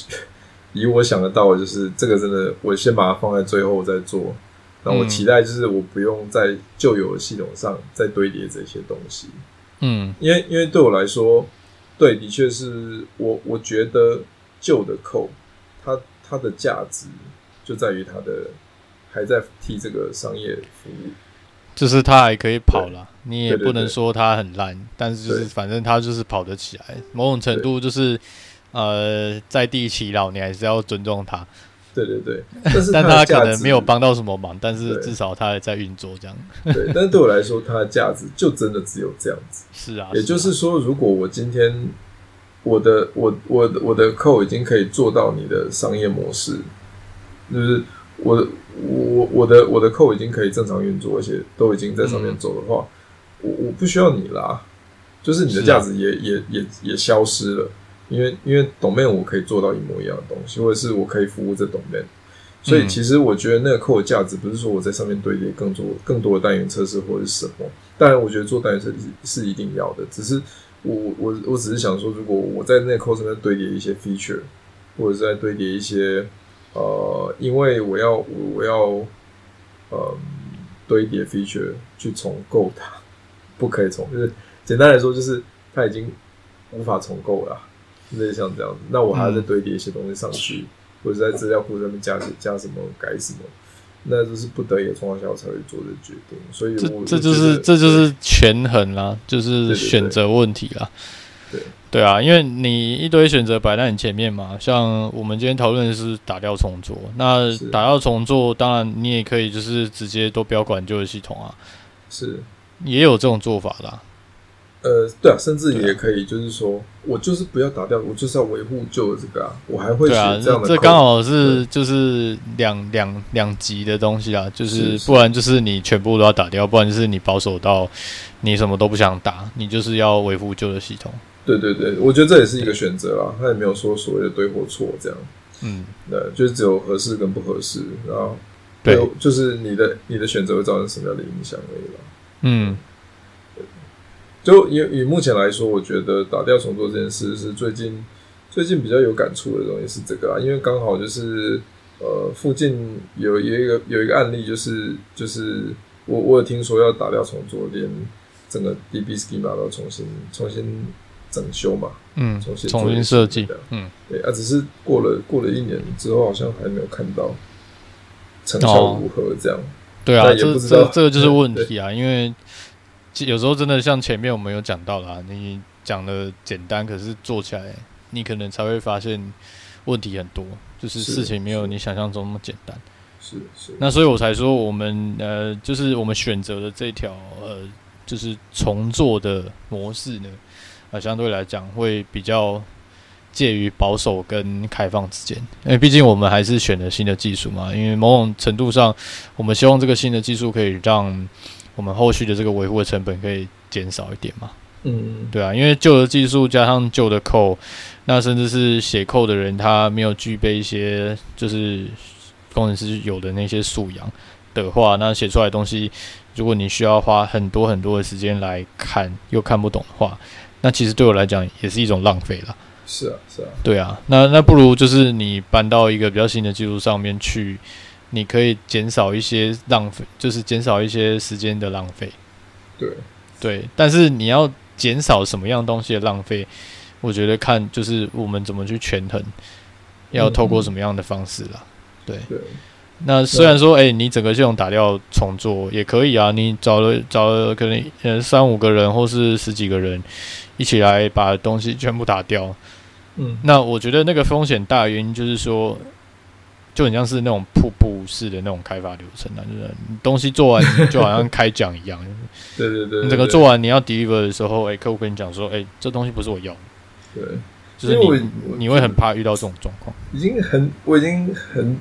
以我想得到的就是这个真的，我先把它放在最后再做。那我期待就是我不用在旧有的系统上再堆叠这些东西。嗯，因为因为对我来说，对，的确是我我觉得旧的 code 它它的价值就在于它的还在替这个商业服务，就是它还可以跑了。你也不能说它很烂，但是就是反正它就是跑得起来，某种程度就是。呃，在地耆老，你还是要尊重他。对对对，但是 但他可能没有帮到什么忙，但是至少他还在运作这样。对，但是对我来说，它的价值就真的只有这样子。是啊，也就是说，如果我今天我的我我我的 code 已经可以做到你的商业模式，就是我的我我的我的 code 已经可以正常运作，而且都已经在上面走的话，嗯、我我不需要你啦，就是你的价值也、啊、也也也消失了。因为因为 domain 我可以做到一模一样的东西，或者是我可以服务这 domain，所以其实我觉得那个 code 的价值不是说我在上面堆叠更多更多的单元测试或者是什么。当然，我觉得做单元测试是一定要的，只是我我我只是想说，如果我在那个 code 上面堆叠一些 feature，或者是在堆叠一些呃，因为我要我要呃堆叠 feature 去重构它，不可以重，就是简单来说，就是它已经无法重构了。类似像这样子，那我还要再堆叠一些东西上去，嗯、或者在资料库上面加加什么改什么，那就是不得已的状况下我才会做的决定。所以我这这就是这就是权衡啦，就是选择问题啦。对对啊，因为你一堆选择摆在你前面嘛，像我们今天讨论的是打掉重做，那打掉重做，当然你也可以就是直接都不要管旧的系统啊，是也有这种做法啦。呃，对啊，甚至也可以，就是说我就是不要打掉，我就是要维护旧的这个啊，我还会写这样的。这刚好是就是两两两极的东西啊，就是不然就是你全部都要打掉，不然就是你保守到你什么都不想打，你就是要维护旧的系统。对对对，我觉得这也是一个选择啊，他也没有说所谓的对或错这样。嗯，对，就是只有合适跟不合适，然后对，就是你的你的选择会造成什么样的影响而已了。嗯，就以以目前来说，我觉得打掉重做这件事是最近最近比较有感触的东西是这个啊，因为刚好就是呃附近有有一个有一个案例，就是就是我我有听说要打掉重做，连整个 DB schema 都重新重新。整修嘛，嗯，重新重新设计的，嗯，对啊，只是过了过了一年之后，好像还没有看到成效如何这样。哦、对啊，这这这个就是问题啊，因为有时候真的像前面我们有讲到啦，你讲的简单，可是做起来你可能才会发现问题很多，就是事情没有你想象中那么简单。是是，那所以我才说我们呃，就是我们选择的这条呃，就是重做的模式呢。啊相对来讲会比较介于保守跟开放之间，因为毕竟我们还是选了新的技术嘛。因为某种程度上，我们希望这个新的技术可以让我们后续的这个维护的成本可以减少一点嘛。嗯，对啊，因为旧的技术加上旧的 code，那甚至是写 code 的人他没有具备一些就是工程师有的那些素养的话，那写出来的东西，如果你需要花很多很多的时间来看又看不懂的话。那其实对我来讲也是一种浪费了。是啊，是啊。对啊，那那不如就是你搬到一个比较新的技术上面去，你可以减少一些浪费，就是减少一些时间的浪费。对对，但是你要减少什么样东西的浪费，我觉得看就是我们怎么去权衡，要透过什么样的方式啦。对。对。那虽然说，哎、欸，你整个系统打掉重做也可以啊，你找了找了可能呃三五个人或是十几个人一起来把东西全部打掉。嗯，那我觉得那个风险大的原因就是说，就很像是那种瀑布式的那种开发流程啊，就是你东西做完就好像开奖一样。对，对，对你整个做完你要 deliver 的时候，哎、欸，客户跟你讲说，哎、欸，这东西不是我要的。对，就是你你会很怕遇到这种状况。已经很，我已经很。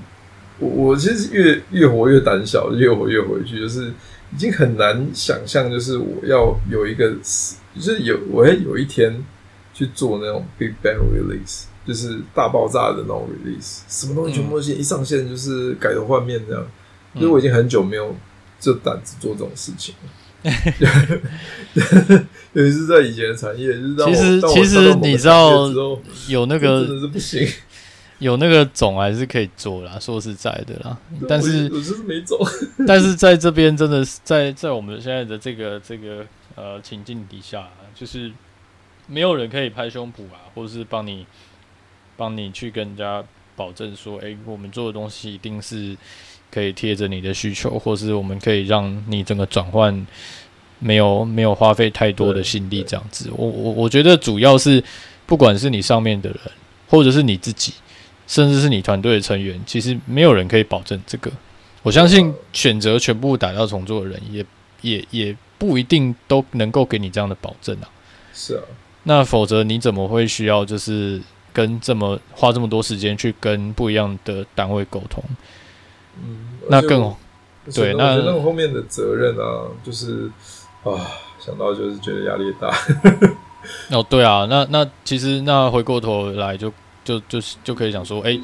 我我其实越越活越胆小，越活越回去，就是已经很难想象，就是我要有一个，就是有我会有一天去做那种 Big Bang Release，就是大爆炸的那种 Release，什么东西全部都一上线就是改头换面这样，嗯、所以我已经很久没有这胆子做这种事情了。尤其是在以前的产业，就是其实其实你知道有那个真的是不行。有那个种还是可以做啦，说实在的啦。但是我就是没种。但是在这边真的是在在我们现在的这个这个呃情境底下，就是没有人可以拍胸脯啊，或者是帮你帮你去跟人家保证说，诶、欸，我们做的东西一定是可以贴着你的需求，或是我们可以让你整个转换没有没有花费太多的心力这样子。我我我觉得主要是不管是你上面的人，或者是你自己。甚至是你团队的成员，其实没有人可以保证这个。我相信选择全部打掉重做的人也，也也也不一定都能够给你这样的保证啊。是啊，那否则你怎么会需要就是跟这么花这么多时间去跟不一样的单位沟通？嗯，那更对，那那后面的责任啊，就是啊，想到就是觉得压力大。哦，对啊，那那其实那回过头来就。就就是就可以讲说，哎、欸，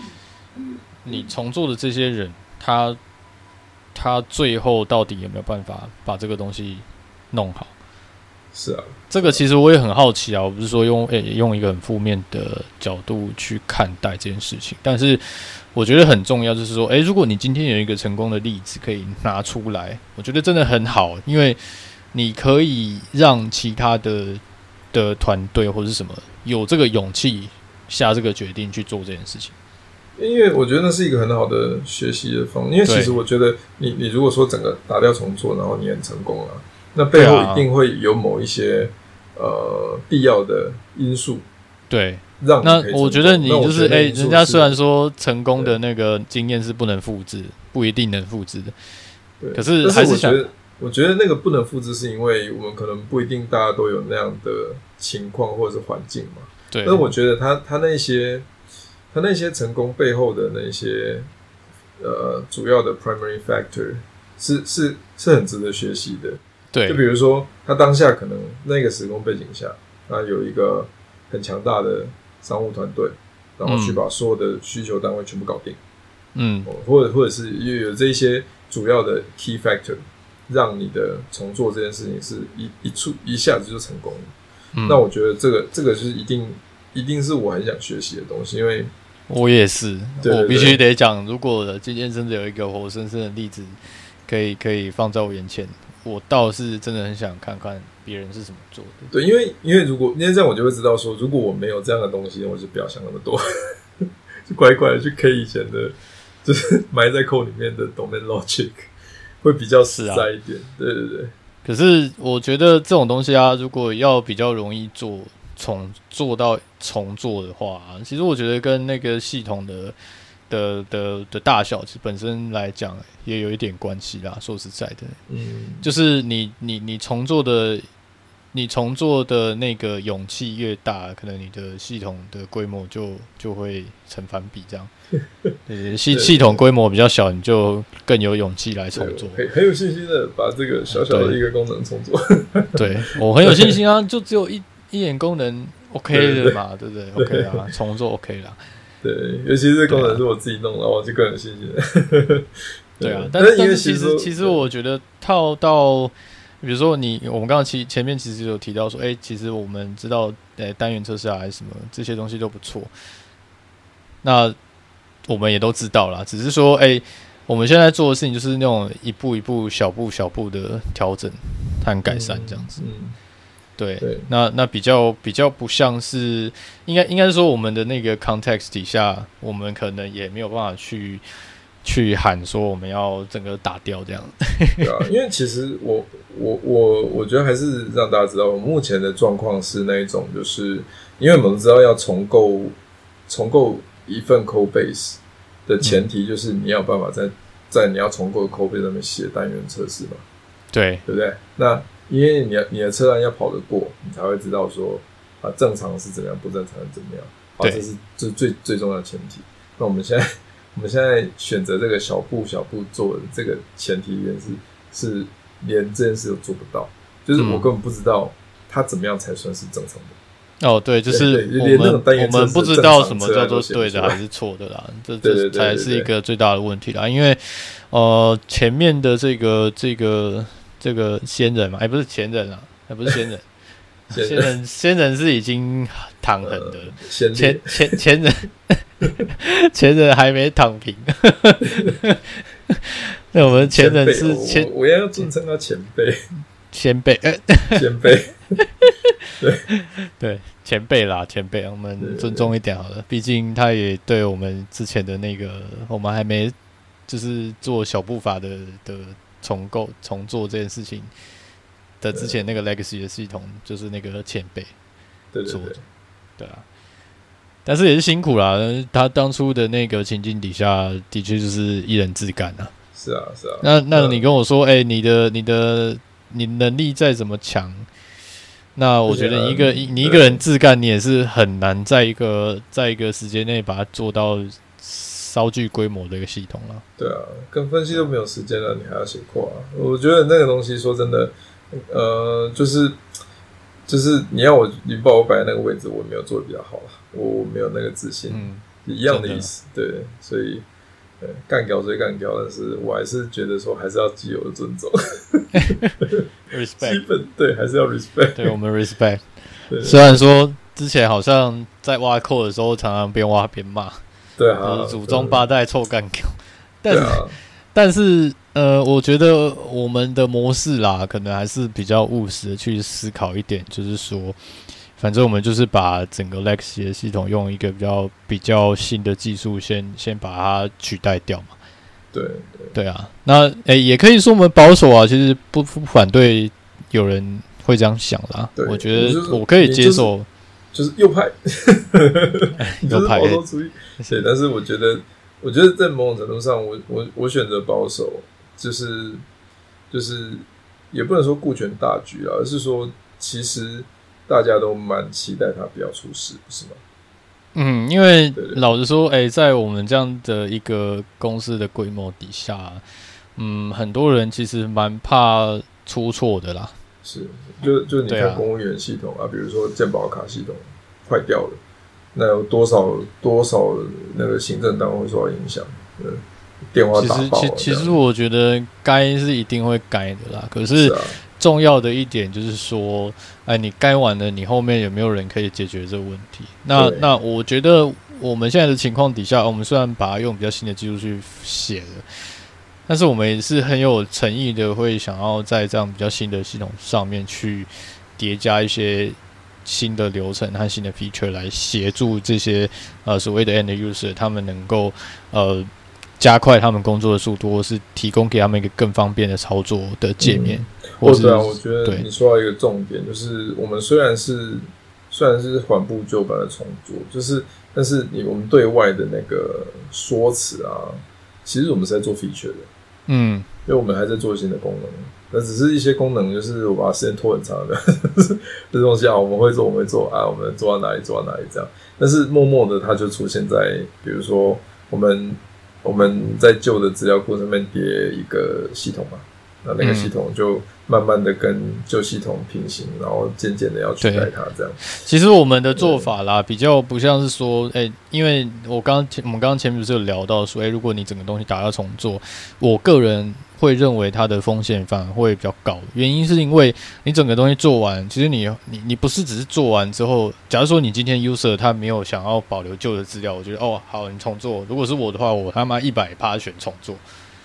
你重做的这些人，他他最后到底有没有办法把这个东西弄好？是啊，这个其实我也很好奇啊。我不是说用诶、欸、用一个很负面的角度去看待这件事情，但是我觉得很重要，就是说，诶、欸，如果你今天有一个成功的例子可以拿出来，我觉得真的很好，因为你可以让其他的的团队或者是什么有这个勇气。下这个决定去做这件事情？因为我觉得那是一个很好的学习的方式。因为其实我觉得你，你你如果说整个打掉重做，然后你很成功了，那背后一定会有某一些、啊、呃必要的因素。对，让那我觉得你就是哎、欸，人家虽然说成功的那个经验是不能复制，不一定能复制的。对，可是还是想，是我觉得那个不能复制，是因为我们可能不一定大家都有那样的情况或者是环境嘛。对，但是我觉得他他那些。他那些成功背后的那些呃主要的 primary factor 是是是很值得学习的。对，就比如说他当下可能那个时空背景下，他有一个很强大的商务团队，然后去把所有的需求单位全部搞定。嗯，或者或者是有有这些主要的 key factor，让你的重做这件事情是一一触一下子就成功了。嗯，那我觉得这个这个是一定一定是我很想学习的东西，因为。我也是，对对对，我必须得讲，如果今天真的有一个活生生的例子，可以可以放在我眼前，我倒是真的很想看看别人是怎么做的。对，因为因为如果因为这样，我就会知道说，如果我没有这样的东西，我就不要想那么多，就乖乖的去 K 以前的，就是埋在 code 里面的 domain logic，会比较实在一点。啊、对对对。可是我觉得这种东西啊，如果要比较容易做。重做到重做的话，其实我觉得跟那个系统的的的的大小，其实本身来讲也有一点关系啦。说实在的，嗯，就是你你你重做的，你重做的那个勇气越大，可能你的系统的规模就就会成反比这样。对，系系统规模比较小，你就更有勇气来重做，很很有信心的把这个小小的一个功能重做。对，对我很有信心啊，就只有一。一眼功能 OK 的嘛，对不对？OK 啊，重做 OK 啦。对，尤其是功能是我自己弄的，我就更有信心。对啊，但是但是其实其实我觉得套到，比如说你我们刚刚其前面其实有提到说，哎、欸，其实我们知道，呃，单元测试啊还是什么这些东西都不错。那我们也都知道啦，只是说，哎、欸，我们现在做的事情就是那种一步一步、小步小步的调整和改善这样子。嗯。嗯对，对，那那比较比较不像是，应该应该是说我们的那个 context 底下，我们可能也没有办法去去喊说我们要整个打掉这样。对啊，因为其实我我我我觉得还是让大家知道，我目前的状况是那一种，就是因为我们知道要重构重构一份 code base 的前提，就是你要有办法在在你要重构的 code base 上面写单元测试嘛，对，对不对？那因为你你的车辆要跑得过，你才会知道说啊正常是怎么样，不正常是怎么样。啊，这是这最最重要的前提。那我们现在 我们现在选择这个小步小步做的这个前提，也是是连这件事都做不到，就是我根本不知道它怎么样才算是正常的。哦，对，就是我们我们不知道什么叫做对的还是错的啦，这这才是一个最大的问题啦。因为呃前面的这个这个。这个仙人嘛，哎、欸、不是前人啊，还不是仙人，仙人。仙人是已经躺横的，前前前前人 前人还没躺平。那我们前人是前，我也要尊称他前辈，前辈，前辈，对。对，前辈啦，前辈，我们尊重一点好了，毕竟他也对我们之前的那个，我们还没就是做小步伐的的。重构重做这件事情的之前那个 legacy 的系统，就是那个前辈做的，对啊，但是也是辛苦啦。他当初的那个情境底下，的确就是一人自干啊。是啊，是啊。那那你跟我说，哎、欸，你的你的你能力再怎么强，那我觉得一个你一个人自干，你也是很难在一个在一个时间内把它做到。超具规模的一个系统了。对啊，跟分析都没有时间了，你还要写扩啊？我觉得那个东西说真的，呃，就是就是你要我你把我摆在那个位置，我没有做的比较好了，我没有那个自信，嗯，一样的意思。对，所以干掉追干掉，但是我还是觉得说还是要基友的尊重，respect，基本对，还是要 respect，对我们 respect。虽然说之前好像在挖扣的时候，常常边挖边骂。对啊，祖宗八代臭干掉，但是、啊、但是呃，我觉得我们的模式啦，可能还是比较务实的去思考一点，就是说，反正我们就是把整个 Legacy 的系统用一个比较比较新的技术先先把它取代掉嘛。对对，对啊，那诶、欸、也可以说我们保守啊，其实不不反对有人会这样想啦。我觉得我可以接受，就是、就是、右派，右派保守主义。对，但是我觉得。我觉得在某种程度上我，我我我选择保守，就是就是也不能说顾全大局啊，而是说其实大家都蛮期待他不要出事，不是吗？嗯，因为老实说，哎、欸，在我们这样的一个公司的规模底下，嗯，很多人其实蛮怕出错的啦。是，就就你看公务员系统啊，啊比如说健保卡系统坏掉了。那有多少多少那个行政单位受到影响？嗯，电话打爆。其实，其实我觉得该是一定会该的啦。可是重要的一点就是说，哎，你该完了，你后面有没有人可以解决这个问题？那那我觉得我们现在的情况底下，我们虽然把它用比较新的技术去写了，但是我们也是很有诚意的，会想要在这样比较新的系统上面去叠加一些。新的流程和新的 feature 来协助这些呃所谓的 end user，他们能够呃加快他们工作的速度，或是提供给他们一个更方便的操作的界面。嗯、或者啊，我觉得你说到一个重点，就是我们虽然是虽然是缓步旧版的重做，就是但是你我们对外的那个说辞啊，其实我们是在做 feature 的，嗯，因为我们还在做新的功能。那只是一些功能，就是我把时间拖很长的 这东西啊，我们会做，我们会做啊，我们做到哪里做到哪里这样。但是默默的，它就出现在，比如说我们我们在旧的资料库上面叠一个系统嘛，那那个系统就慢慢的跟旧系统平行，然后渐渐的要取代它这样。其实我们的做法啦，比较不像是说，哎、欸，因为我刚前我们刚刚前面不是有聊到说，哎、欸，如果你整个东西打要重做，我个人。会认为它的风险反而会比较高，原因是因为你整个东西做完，其实你你你不是只是做完之后，假如说你今天 user 他没有想要保留旧的资料，我觉得哦好，你重做。如果是我的话，我他妈一百趴选重做。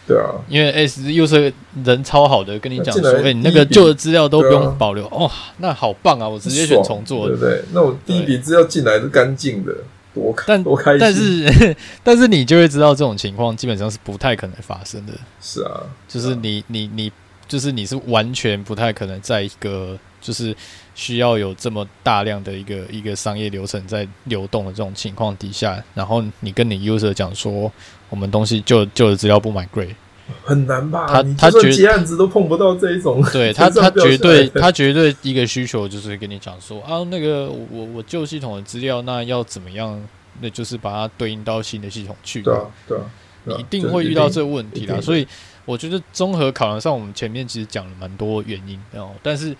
对啊，因为 S user 人超好的，跟你讲说，哎、欸，你那个旧的资料都不用保留，哦，那好棒啊，我直接选重做，对不对？那我第一笔资料进来是干净的。多但多开心，但是 但是你就会知道这种情况基本上是不太可能发生的。是啊，就是你你你就是你是完全不太可能在一个就是需要有这么大量的一个一个商业流程在流动的这种情况底下，然后你跟你 user 讲说，我们东西旧旧的资料不 migrate。很难吧？他他觉得接案子都碰不到这一种，对 他他绝对他绝对一个需求就是跟你讲说啊，那个我我旧系统的资料那要怎么样？那就是把它对应到新的系统去。对啊，对啊，你一定会遇到这个问题啦。所以我觉得综合考量上，我们前面其实讲了蛮多原因哦，但是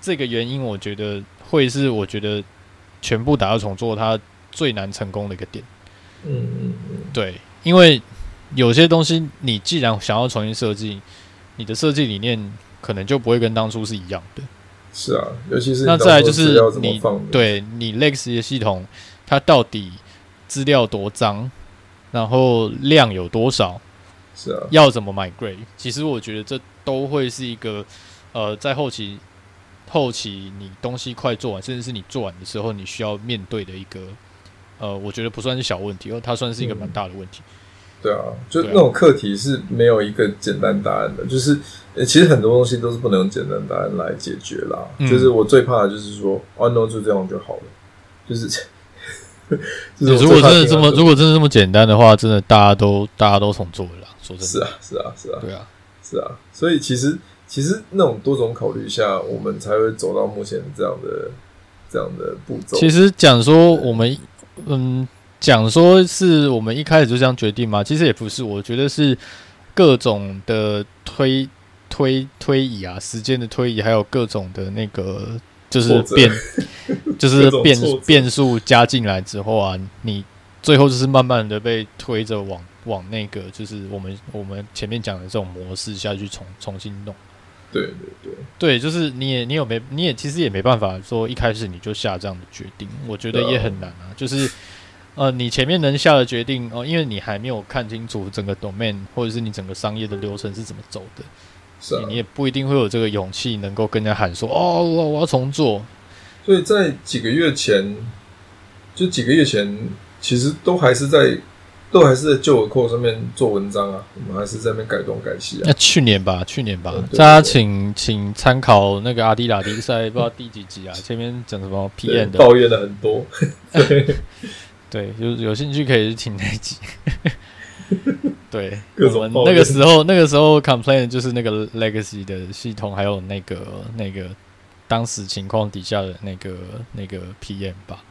这个原因我觉得会是我觉得全部打到重做它最难成功的一个点。嗯嗯嗯，对，因为。有些东西，你既然想要重新设计，你的设计理念可能就不会跟当初是一样的。是啊，尤其是那再来就是你对你 Legacy 的系统，它到底资料多脏，然后量有多少？是啊，要怎么 migrate？其实我觉得这都会是一个呃，在后期后期你东西快做完，甚至是你做完的时候，你需要面对的一个呃，我觉得不算是小问题，而它算是一个蛮大的问题。嗯对啊，就那种课题是没有一个简单答案的，就是其实很多东西都是不能用简单答案来解决啦。嗯、就是我最怕的就是说，哦，no，就这样就好了。就是，就是如果真的这么，如果真的这么简单的话，真的大家都大家都重做了啦。说真的，是啊，是啊，是啊，对啊，是啊。所以其实其实那种多种考虑下，我们才会走到目前这样的这样的步骤。其实讲说我们嗯。讲说是我们一开始就这样决定吗？其实也不是，我觉得是各种的推推推移啊，时间的推移，还有各种的那个就是变，就是 变变数加进来之后啊，你最后就是慢慢的被推着往往那个就是我们我们前面讲的这种模式下去重重新弄。对对对，对，就是你也你有没你也其实也没办法说一开始你就下这样的决定，我觉得也很难啊，就是。呃，你前面能下的决定哦，因为你还没有看清楚整个 domain 或者是你整个商业的流程是怎么走的，是啊，你也不一定会有这个勇气能够跟人家喊说哦，我我要重做。所以，在几个月前，就几个月前，其实都还是在，都还是在旧的 code 上面做文章啊，我们还是在那边改东改西啊。那去年吧，去年吧，大家请请参考那个阿迪拉迪赛，不知道第几集啊？前面讲什么 PM 的，抱怨了很多。对，对，有有兴趣可以去听那集。对，我们那个时候，那个时候 complain 就是那个 legacy 的系统，还有那个那个当时情况底下的那个那个 PM 吧。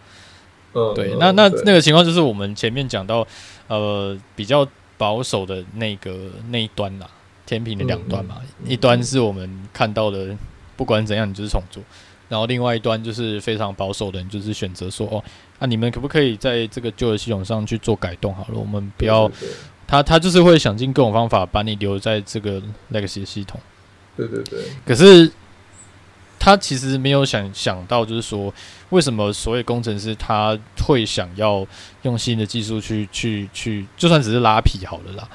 嗯，对，那那那个情况就是我们前面讲到，呃，比较保守的那个那一端啦，天平的两端嘛，一端是我们看到的，不管怎样你就是重做，然后另外一端就是非常保守的人，就是选择说，哦，那你们可不可以在这个旧的系统上去做改动好了，我们不要。他他就是会想尽各种方法把你留在这个 legacy 系统，对对对。可是他其实没有想想到，就是说为什么所谓工程师他会想要用新的技术去去去，就算只是拉皮好了啦。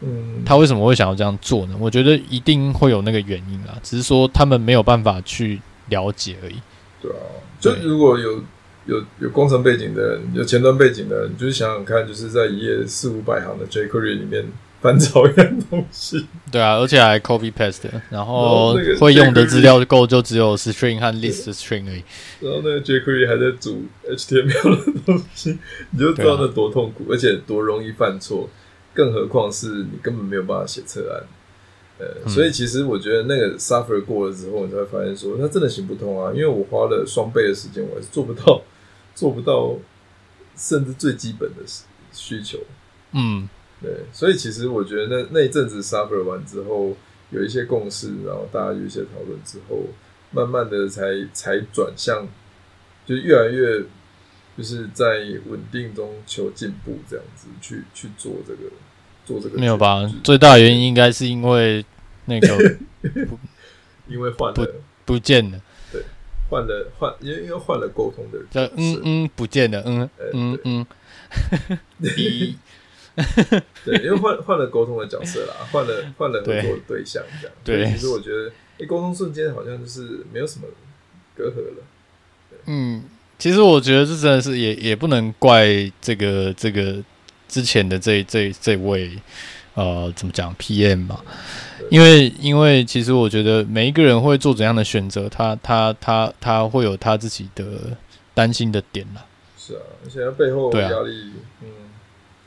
嗯。他为什么会想要这样做呢？我觉得一定会有那个原因啦，只是说他们没有办法去了解而已。对啊，就如果有。有有工程背景的人，有前端背景的人，就是想想看，就是在一页四五百行的 jQuery 里面翻找一样东西。对啊，而且还 copy paste，然后会用的资料够就只有 string 和 list string 而已。然后那个 jQuery 还在组 HTML 的东西，你就知道那多痛苦，而且多容易犯错。更何况是你根本没有办法写测案。呃，嗯、所以其实我觉得那个 suffer 过了之后，你才会发现说，它真的行不通啊！因为我花了双倍的时间，我还是做不到。做不到，甚至最基本的需求，嗯，对，所以其实我觉得那那一阵子 suffer 完之后，有一些共识，然后大家有一些讨论之后，慢慢的才才转向，就越来越就是在稳定中求进步，这样子去去做这个做这个没有吧？最大的原因应该是因为那个 因为换了不不见了。换了换，因为因为换了沟通的人，嗯嗯不见了，嗯嗯嗯，对，因为换换了沟通的角色啦，换了换了合作的对象，这样。对，其实我觉得，哎，沟通瞬间好像就是没有什么隔阂了。嗯，其实我觉得这真的是也也不能怪这个这个之前的这这这位。呃，怎么讲 PM 嘛？因为因为其实我觉得每一个人会做怎样的选择，他他他他会有他自己的担心的点啦。是啊，而且他背后压力，啊、嗯，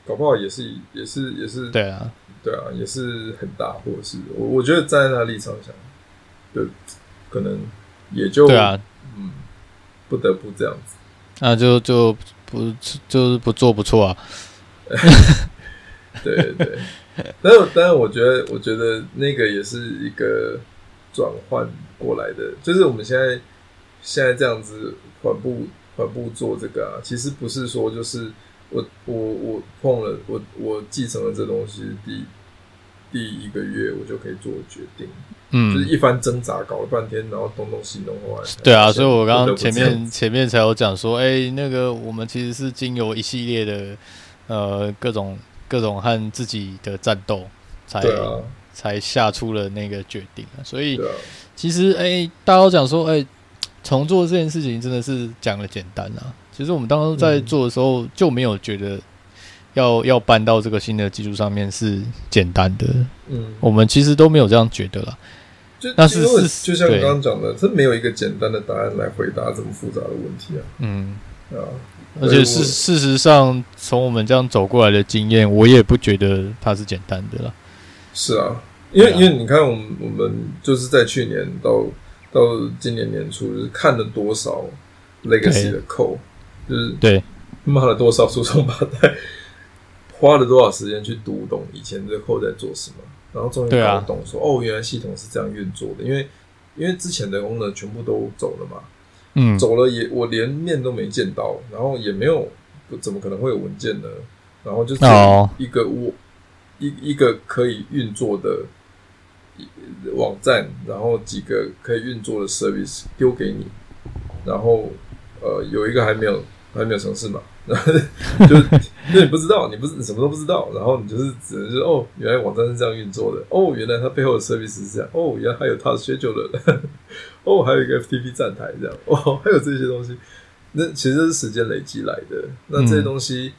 搞不好也是也是也是对啊，对啊，也是很大，或者是我我觉得站在他立场想，对，可能也就对啊，嗯，不得不这样子，那就就不就是不做不错啊，对 对。对。但是，但是，我觉得，我觉得那个也是一个转换过来的，就是我们现在现在这样子缓步缓步做这个啊，其实不是说就是我我我碰了我我继承了这东西第第一个月我就可以做决定，嗯，就是一番挣扎搞了半天，然后东东西弄过来，对啊，所以我刚刚前面 前面才有讲说，哎、欸，那个我们其实是经由一系列的呃各种。各种和自己的战斗，才、啊、才下出了那个决定啊。所以，啊、其实，哎、欸，大家都讲说，哎、欸，重做这件事情真的是讲的简单啊。其实我们当时在做的时候，就没有觉得要要搬到这个新的技术上面是简单的。嗯，我们其实都没有这样觉得啦。就但是是就像刚刚讲的，这没有一个简单的答案来回答这么复杂的问题啊。嗯，啊。而且事事实上，从我们这样走过来的经验，我也不觉得它是简单的啦。是啊，因为、啊、因为你看，我们我们就是在去年到到今年年初，就是看了多少 legacy 的 code，就是对骂了多少祖宗八代，花了多少时间去读懂以前这个 code 在做什么，然后终于搞懂说，哦，原来系统是这样运作的。因为因为之前的功能全部都走了嘛。嗯，走了也，我连面都没见到，然后也没有，怎么可能会有文件呢？然后就是一个我、哦、一一个可以运作的网站，然后几个可以运作的 service 丢给你，然后呃有一个还没有还没有尝试嘛，然 后就那你不知道，你不是你什么都不知道，然后你就是只能是哦，原来网站是这样运作的，哦，原来它背后的 service 是这样，哦，原来还有它的 schedule 的，哦，还有一个 FTP 站台这样，哦，还有这些东西，那其实是时间累积来的。那这些东西，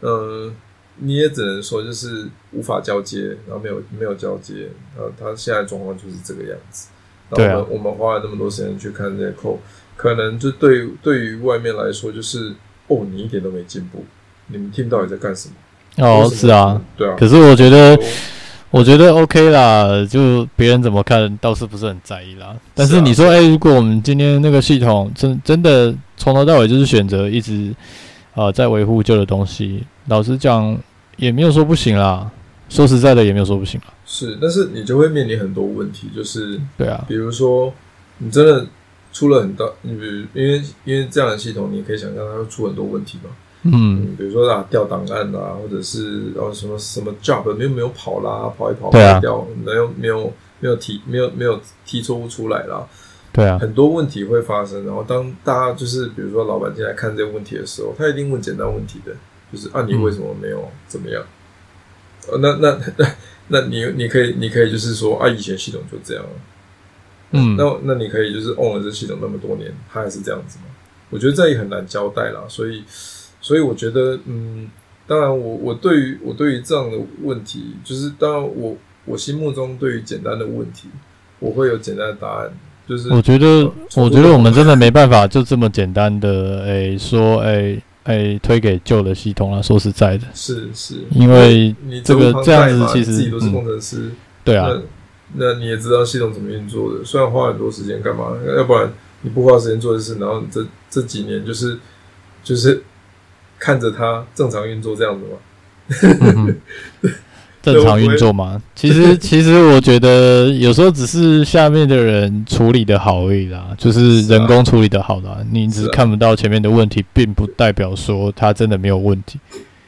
嗯、呃，你也只能说就是无法交接，然后没有没有交接，然后它现在状况就是这个样子。然后我们、啊、我们花了那么多时间去看这些 code，可能就对对于外面来说就是哦，你一点都没进步。你们 team 到底在干什么？哦，是啊，对啊。可是我觉得，我觉得 OK 啦，就别人怎么看倒是不是很在意啦。但是你说，哎、啊欸，如果我们今天那个系统真真的从头到尾就是选择一直呃在维护旧的东西，老实讲也没有说不行啦。说实在的，也没有说不行啦。是，但是你就会面临很多问题，就是对啊，比如说你真的出了很大，你比如因为因为这样的系统，你可以想象它会出很多问题嘛。嗯，比如说啊，调档案啊，或者是哦什么什么 job 没有没有跑啦，跑一跑跑掉，没有没有没有提没有没有提错误出来啦，对啊，很多问题会发生。然后当大家就是比如说老板进来看这个问题的时候，他一定问简单问题的，就是啊你为什么没有怎么样？呃、嗯，那那那 那你你可以你可以就是说啊以前系统就这样，嗯，那那你可以就是 own 了这系统那么多年，它还是这样子吗？我觉得这也很难交代啦，所以。所以我觉得，嗯，当然我，我我对于我对于这样的问题，就是当然我我心目中对于简单的问题，我会有简单的答案。就是我觉得，我觉得我们真的没办法就这么简单的，诶、欸，说，诶、欸，诶、欸，推给旧的系统啊。说实在的，是是，因为这个这样子，其实自己都是工程师，嗯、对啊那，你也知道系统怎么运作的，虽然花很多时间干嘛，要不然你不花时间做的事，然后这这几年就是就是。看着它正常运作这样子吗？嗯、正常运作吗？其实，其实我觉得有时候只是下面的人处理的好而已啦，就是人工处理的好啦。啊、你只是看不到前面的问题，并不代表说它真的没有问题。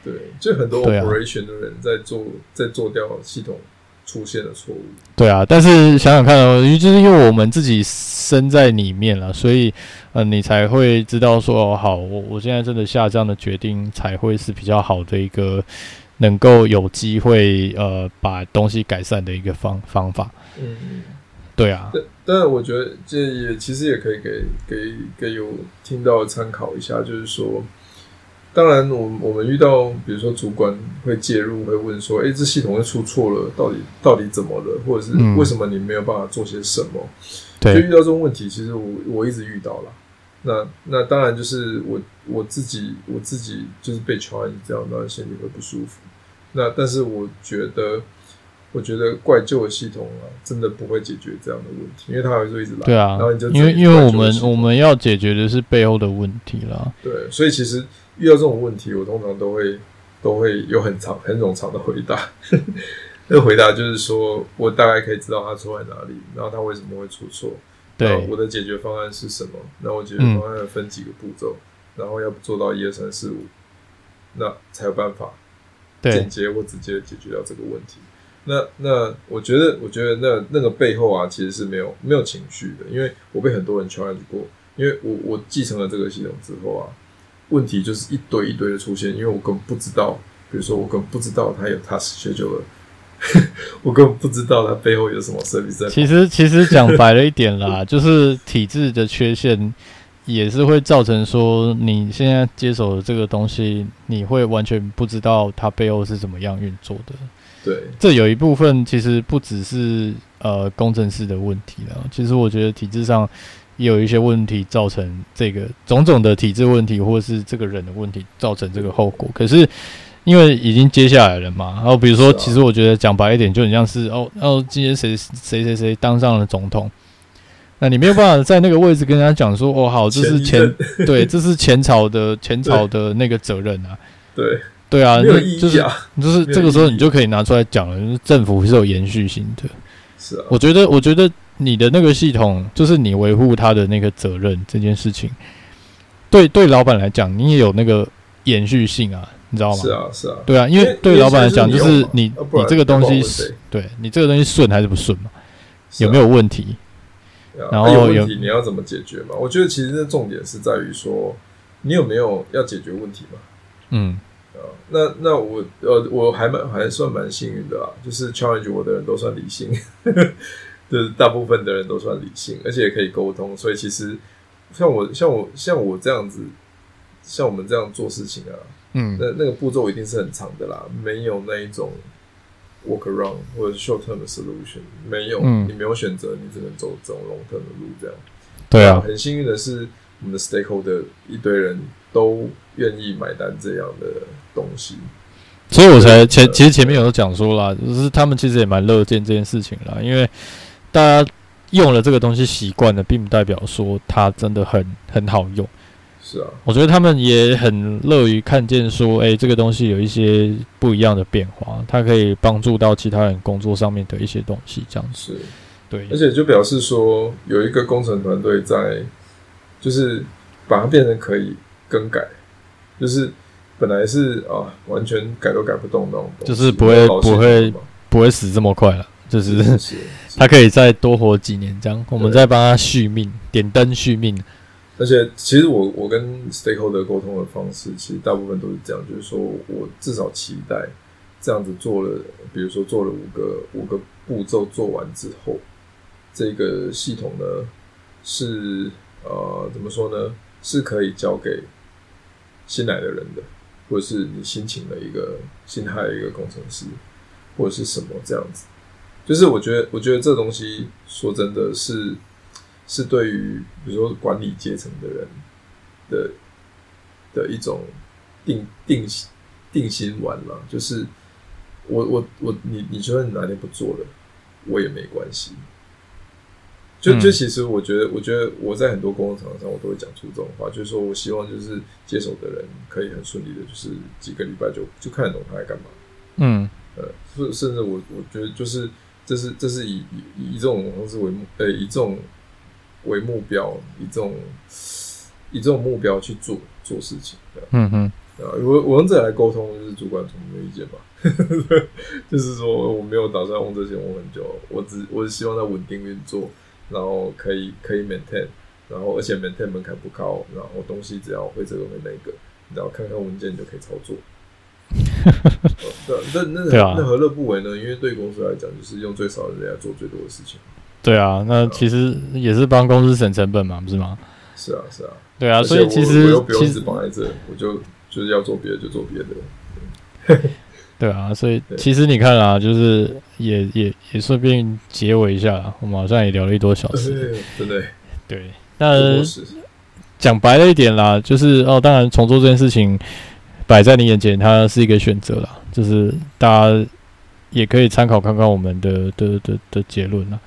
对，就很多 operation 的人在做，在做掉系统。出现了错误，对啊，但是想想看哦，因为就是因为我们自己身在里面了，所以呃，你才会知道说哦，好，我我现在真的下这样的决定才会是比较好的一个能够有机会呃把东西改善的一个方方法。嗯，对啊。但但我觉得这也其实也可以给给给有听到参考一下，就是说。当然，我我们遇到，比如说主管会介入，会问说：“诶，这系统又出错了，到底到底怎么了？或者是为什么你没有办法做些什么？”对，就遇到这种问题，其实我我一直遇到了。那那当然就是我我自己我自己就是被 challenge 这样，当然心里会不舒服。那但是我觉得，我觉得怪旧的系统啊，真的不会解决这样的问题，因为它还是一直来。对啊，然后你就因为因为我们我们要解决的是背后的问题啦。对，所以其实。遇到这种问题，我通常都会都会有很长很冗长的回答。那回答就是说，我大概可以知道他错在哪里，然后他为什么会出错，对，我的解决方案是什么？那我解决方案分几个步骤，嗯、然后要做到一二三四五，那才有办法简洁或直接解决掉这个问题。那那我觉得，我觉得那那个背后啊，其实是没有没有情绪的，因为我被很多人 challenge 过，因为我我继承了这个系统之后啊。问题就是一堆一堆的出现，因为我根本不知道，比如说我根本不知道他有 task schedule 了，我根本不知道他背后有什么 service 在。其实其实讲白了一点啦，就是体制的缺陷也是会造成说你现在接手的这个东西，你会完全不知道它背后是怎么样运作的。对，这有一部分其实不只是呃工程师的问题了，其实我觉得体制上。也有一些问题造成这个种种的体制问题，或是这个人的问题造成这个后果。可是因为已经接下来了嘛，然后比如说，其实我觉得讲白一点，就很像是哦哦，今天谁谁谁谁当上了总统，那你没有办法在那个位置跟人家讲说哦好，这是前对，这是前朝的 前朝的那个责任啊，对。对啊，就是就是这个时候你就可以拿出来讲了，就是政府是有延续性的，是啊，我觉得我觉得。你的那个系统，就是你维护他的那个责任这件事情，对对，老板来讲，你也有那个延续性啊，你知道吗？是啊，是啊，对啊，因为对老板来讲，就是你你这个东西是，对你这个东西顺还是不顺嘛？有没有问题？然后有问题，你要怎么解决嘛？我觉得其实这重点是在于说，你有没有要解决问题嘛？嗯，啊，那那我呃我还蛮还算蛮幸运的啊，就是 challenge 我的人都算理性，就是大部分的人都算理性，而且也可以沟通，所以其实像我像我像我这样子，像我们这样做事情啊，嗯，那那个步骤一定是很长的啦，没有那一种 work around 或者是 short term 的 solution，没有，嗯、你没有选择，你只能走走 long term 的路，这样。对啊，很幸运的是，我们的 stakeholder 一堆人都愿意买单这样的东西，所以我才前其实前面有讲说啦，就是他们其实也蛮乐见这件事情啦，因为大家用了这个东西习惯了，并不代表说它真的很很好用。是啊，我觉得他们也很乐于看见说，哎，这个东西有一些不一样的变化，它可以帮助到其他人工作上面的一些东西，这样子。对，而且就表示说，有一个工程团队在，就是把它变成可以更改，就是本来是啊，完全改都改不动那种，就是不会不会不会死这么快了，就是 他可以再多活几年，这样我们再帮他续命，点灯续命。而且，其实我我跟 stakeholder 沟通的方式，其实大部分都是这样，就是说我至少期待这样子做了，比如说做了五个五个步骤做完之后。这个系统呢，是呃，怎么说呢？是可以交给新来的人的，或者是你新请的一个新派的一个工程师，或者是什么这样子。就是我觉得，我觉得这东西说真的是是对于比如说管理阶层的人的的一种定定定心丸嘛。就是我我我你你觉得你哪天不做了，我也没关系。就就其实，我觉得，我觉得我在很多工作场上，我都会讲出这种话，就是说我希望就是接手的人可以很顺利的，就是几个礼拜就就看得懂他在干嘛。嗯，呃，甚甚至我我觉得就是这是这是以以以这种方式为目，呃，以这种为目标，以这种以这种目标去做做事情。嗯嗯，啊，我我用这来沟通，就是主管从没有意见吧？就是说我没有打算用这些，我很久，我只我只希望它稳定运作。然后可以可以 maintain，然后而且 maintain 门槛不高，然后东西只要会这个会那个，然后看看文件就可以操作。对，那那那何乐不为呢？因为对公司来讲，就是用最少的人来做最多的事情。对啊，那其实也是帮公司省成本嘛，不是吗？是啊，是啊。对啊，所以其实我又不用一直绑在这，我就就是要做别的就做别的。对啊，所以其实你看啊，就是也也也顺便结尾一下，我们好像也聊了一多小时，对对？对，那讲白了一点啦，就是哦，当然重做这件事情摆在你眼前，它是一个选择啦，就是大家也可以参考看看我们的的的的结论啦。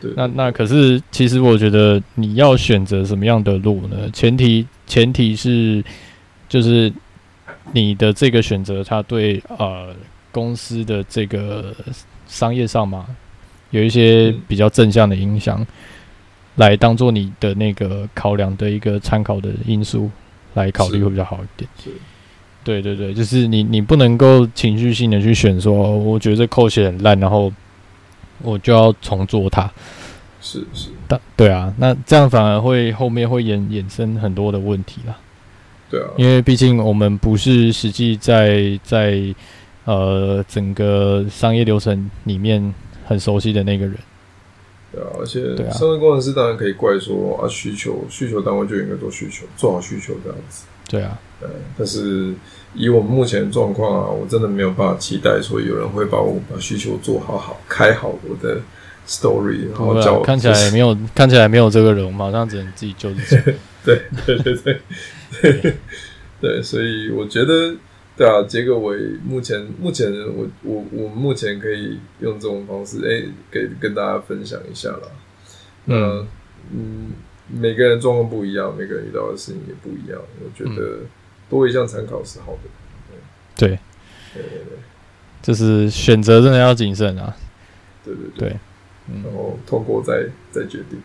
对，那那可是其实我觉得你要选择什么样的路呢？前提前提是就是。你的这个选择，它对呃公司的这个商业上嘛，有一些比较正向的影响，来当做你的那个考量的一个参考的因素来考虑会比较好一点。对对对，就是你你不能够情绪性的去选说，我觉得这 code 写很烂，然后我就要重做它。是是，但对啊，那这样反而会后面会衍衍生很多的问题啦。对啊，因为毕竟我们不是实际在在呃整个商业流程里面很熟悉的那个人。对啊，而且商业工程师当然可以怪说啊，需求需求单位就应该做需求，做好需求这样子。对啊，对，但是以我们目前的状况啊，我真的没有办法期待说有人会把我把需求做好好开好我的 story，然后叫我看起来没有看起来没有这个人，我马上只能自己救自己。对对对对。对，对，所以我觉得，对啊，结个尾，目前目前我我我目前可以用这种方式，哎、欸，给跟大家分享一下啦。嗯嗯，每个人状况不一样，每个人遇到的事情也不一样，我觉得多一项参考是好的。对，对对对，就是选择真的要谨慎啊。对对对，对，然后通过再再决定。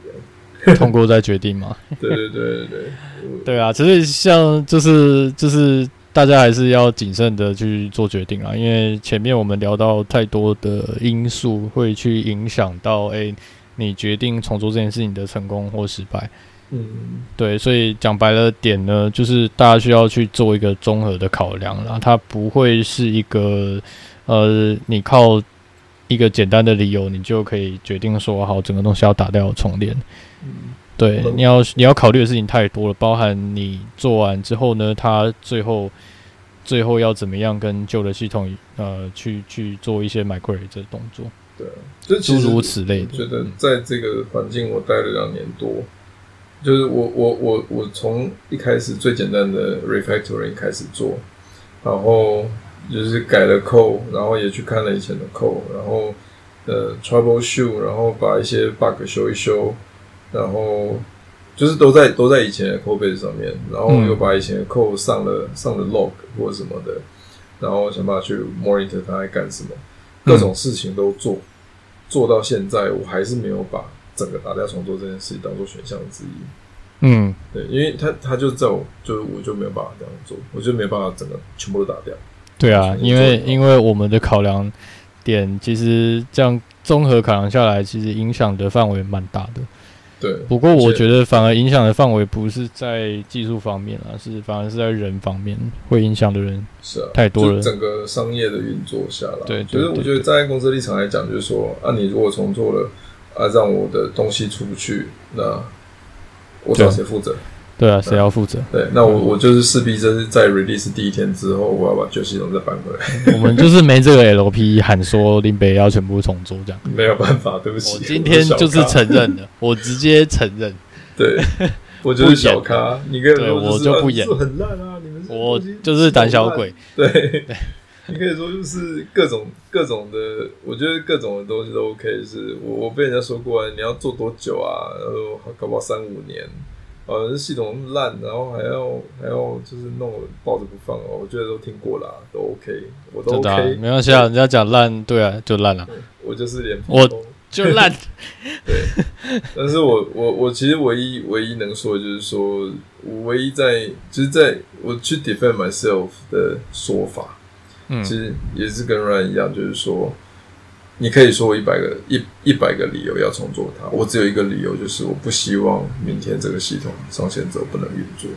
通过再决定嘛？对对对对对，对 啊，其实像就是就是大家还是要谨慎的去做决定啊，因为前面我们聊到太多的因素会去影响到，哎、欸，你决定重做这件事情的成功或失败。嗯，对，所以讲白了点呢，就是大家需要去做一个综合的考量啦，它不会是一个呃，你靠一个简单的理由，你就可以决定说好整个东西要打掉重练。嗯，对，你要你要考虑的事情太多了，包含你做完之后呢，它最后最后要怎么样跟旧的系统呃去去做一些 migrate 的动作。对，就诸如此类的。觉得在这个环境我待了两年多。就是我我我我从一开始最简单的 refactoring 开始做，然后就是改了 code，然后也去看了以前的 code，然后呃 troubleshoot，然后把一些 bug 修一修，然后就是都在都在以前的 code base 上面，然后又把以前的 code 上了上了 log 或什么的，然后想办法去 monitor 它在干什么，各种事情都做，做到现在我还是没有把。整个打掉重做这件事情当做选项之一，嗯，对，因为他他就在我就我就没有办法这样做，我就没有办法整个全部都打掉。对啊，因为因为我们的考量点其实这样综合考量下来，其实影响的范围蛮大的。对，不过我觉得反而影响的范围不是在技术方面啊，是反而是在人方面会影响的人是啊太多了。整个商业的运作下来，对，就是我觉得站在公司立场来讲，就是说啊，你如果重做了。啊，让我的东西出不去，那我找谁负责？对啊，谁要负责？对，那我我就是势必就是在 release 第一天之后，我要把旧系统再搬回来。我们就是没这个 LP 喊说林北要全部重做这样，没有办法，对不起。我今天就是承认了，我直接承认。对，我就是小咖，你跟我就不演，很烂啊！你们我就是胆小鬼，对。你可以说就是各种各种的，我觉得各种的东西都 OK。是我我被人家说过，啊你要做多久啊？然后搞不好三五年，呃，系统烂，然后还要还要就是弄抱着不放哦。我觉得都听过啦，都 OK，我都 OK，没关系啊。人家讲烂，对啊，就烂了。我就是脸我就烂，对。但是我我我其实唯一唯一能说的就是说，我唯一在就是在我去 defend myself 的说法。嗯，其实也是跟 Ryan 一样，就是说，你可以说我一百个一一百个理由要重做它，我只有一个理由，就是我不希望明天这个系统上线之后不能运作。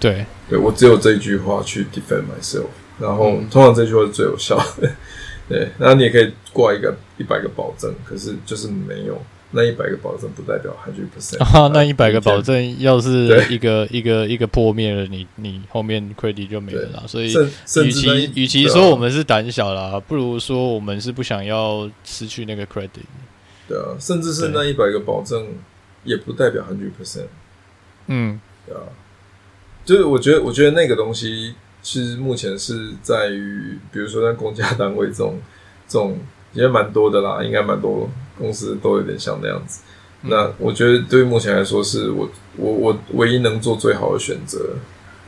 对，对我只有这一句话去 defend myself，然后、嗯、通常这句话是最有效的。对，然后你也可以挂一个一百个保证，可是就是没有。那一百个保证不代表 hundred percent 啊！那一百个保证要是一个一个一个破灭了，你你后面 credit 就没了啦。所以，与其与其说我们是胆小啦，不如说我们是不想要失去那个 credit。对啊，甚至是那一百个保证也不代表 hundred percent。嗯，对啊，就是我觉得，我觉得那个东西其实目前是在于，比如说在公家单位这种这种也蛮多的啦，应该蛮多。公司都有点像那样子，那我觉得对于目前来说，是我我我唯一能做最好的选择。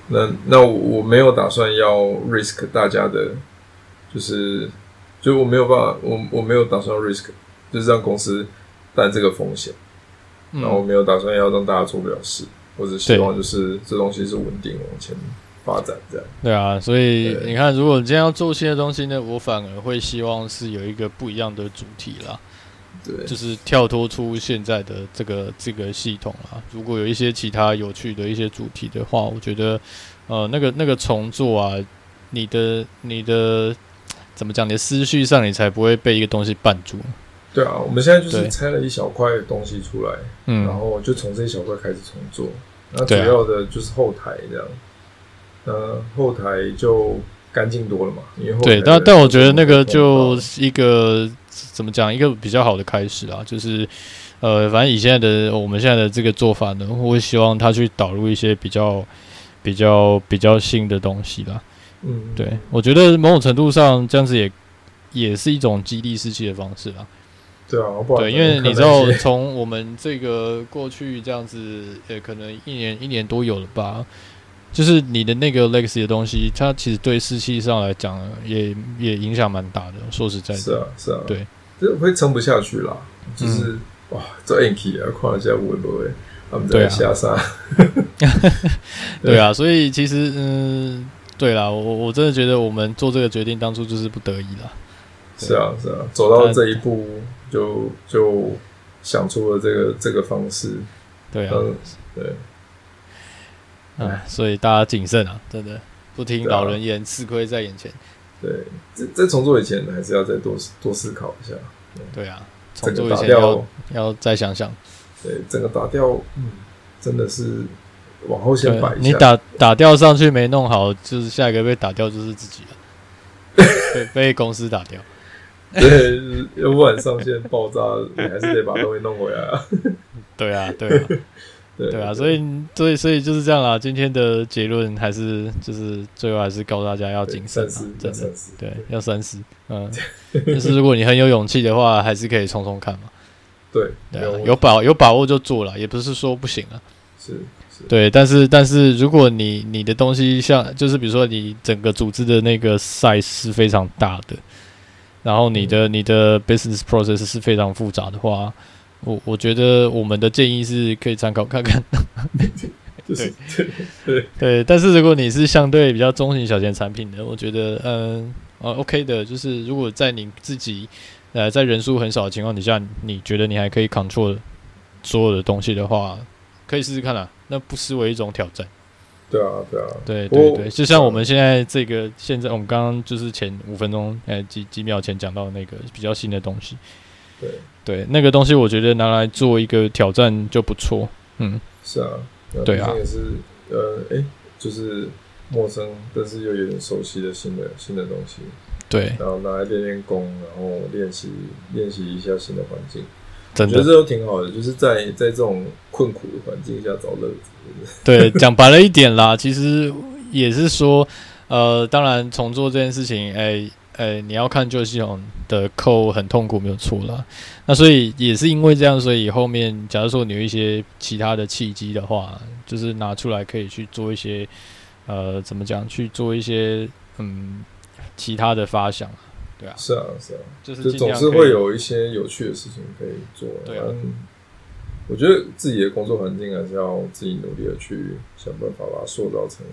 那那我没有打算要 risk 大家的，就是就我没有办法，我我没有打算 risk，就是让公司担这个风险。然后我没有打算要让大家做不了事，我只希望就是这东西是稳定往前发展这样。对啊，所以你看，如果你今天要做新的东西呢，我反而会希望是有一个不一样的主题啦。对，就是跳脱出现在的这个这个系统啊。如果有一些其他有趣的一些主题的话，我觉得，呃，那个那个重做啊，你的你的怎么讲？你的思绪上，你才不会被一个东西绊住。对啊，我们现在就是拆了一小块东西出来，嗯，然后就从这一小块开始重做。那主要的就是后台这样，呃，后台就干净多了嘛。因为后对，但但我觉得那个就是一个。怎么讲？一个比较好的开始啊，就是，呃，反正以现在的我们现在的这个做法呢，我会希望他去导入一些比较、比较、比较新的东西啦。嗯，对，我觉得某种程度上这样子也也是一种激励士气的方式啦。对啊，对，因为你知道，从我们这个过去这样子，呃，可能一年一年多有了吧。就是你的那个 legacy 的东西，它其实对士气上来讲，也也影响蛮大的。说实在的，是啊，是啊，对，这会撑不下去啦。就是、嗯、哇，这 Anki 啊，看一下会不会他们在下山？对啊，所以其实嗯，对啦，我我真的觉得我们做这个决定当初就是不得已啦。是啊，是啊，走到这一步就就想出了这个这个方式。对啊，对，嗯，所以大家谨慎啊，真的不听老人言，吃亏在眼前。对，在在重做以前，还是要再多多思考一下。对啊，重做以前要要再想想。对，整个打掉，嗯，真的是往后先摆一下。你打打掉上去没弄好，就是下一个被打掉就是自己了，被被公司打掉。对，要不然上线爆炸，你还是得把东西弄回来啊。对啊，对啊。对啊，所以所以所以就是这样啦。今天的结论还是就是最后还是告诉大家要谨慎啊，真的，对，要三思。嗯，但是如果你很有勇气的话，还是可以冲冲看嘛。对，对啊，有把有把握就做了，也不是说不行啊。是，是，对，但是但是如果你你的东西像就是比如说你整个组织的那个 size 是非常大的，然后你的你的 business process 是非常复杂的话。我我觉得我们的建议是可以参考看看，对 对对，但是如果你是相对比较中型小型产品的，我觉得嗯呃 OK 的，就是如果在你自己呃在人数很少的情况底下，你觉得你还可以 control 所有的东西的话，可以试试看啦，那不失为一种挑战。对啊对啊，对对对，就像我们现在这个现在我们刚刚就是前五分钟呃几几秒前讲到的那个比较新的东西。对对，那个东西我觉得拿来做一个挑战就不错。嗯，是啊，对啊，也是呃，哎，就是陌生但是又有点熟悉的新的新的东西。对，然后拿来练练功，然后练习练习一下新的环境，真的我觉得这都挺好的。就是在在这种困苦的环境下找乐子。对，讲白了一点啦，其实也是说，呃，当然重做这件事情，哎。呃，你要看旧系统的扣很痛苦，没有错啦。那所以也是因为这样，所以后面假如说你有一些其他的契机的话，就是拿出来可以去做一些，呃，怎么讲？去做一些嗯其他的发想，对啊，是啊是啊，就是总是会有一些有趣的事情可以做。对啊，我觉得自己的工作环境还是要自己努力的去想办法把它塑造成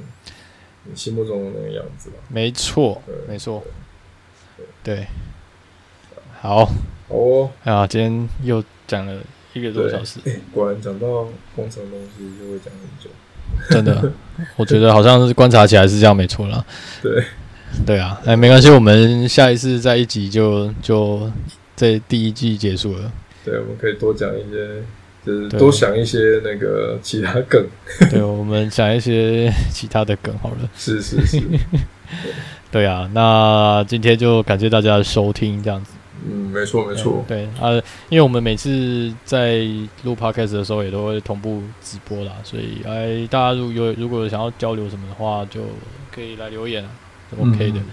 你心目中的那个样子吧。没错，没错。对，好，好哦，啊，今天又讲了一个多小时，欸、果然讲到工程东西就会讲很久，真的，我觉得好像是观察起来是这样，没错啦。对，对啊，哎，没关系，我们下一次再一集就就这第一季结束了。对，我们可以多讲一些，就是多想一些那个其他梗。对，我们讲一些其他的梗好了。是 是是。对啊，那今天就感谢大家的收听，这样子。嗯，没错没错。对啊，因为我们每次在录 podcast 的时候也都会同步直播啦，所以哎，大家如果有如果有想要交流什么的话，就可以来留言啊，OK 的。嗯、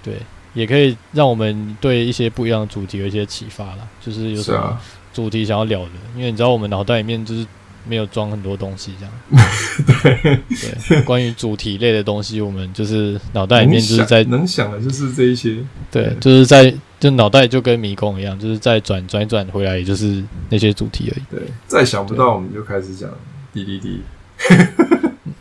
对，也可以让我们对一些不一样的主题有一些启发啦，就是有什么主题想要聊的，因为你知道我们脑袋里面就是。没有装很多东西，这样。对 对，关于主题类的东西，我们就是脑袋里面就是在能想的就是这一些。对，就是在就脑袋就跟迷宫一样，就是在转转转回来，也就是那些主题而已。对，再想不到我们就开始讲滴滴滴。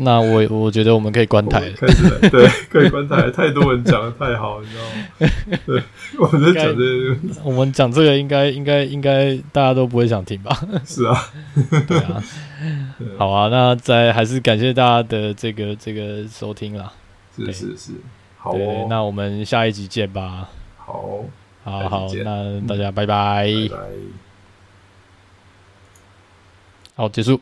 那我我觉得我们可以关台了。开始，对，可以关台。太多人讲的太好，你知道吗？对，我们在讲这个，我们讲这个应该应该应该大家都不会想听吧？是啊，对啊，好啊，那再还是感谢大家的这个这个收听啦。是是是，好哦，那我们下一集见吧。好，好好，那大家拜拜，拜拜，好，结束。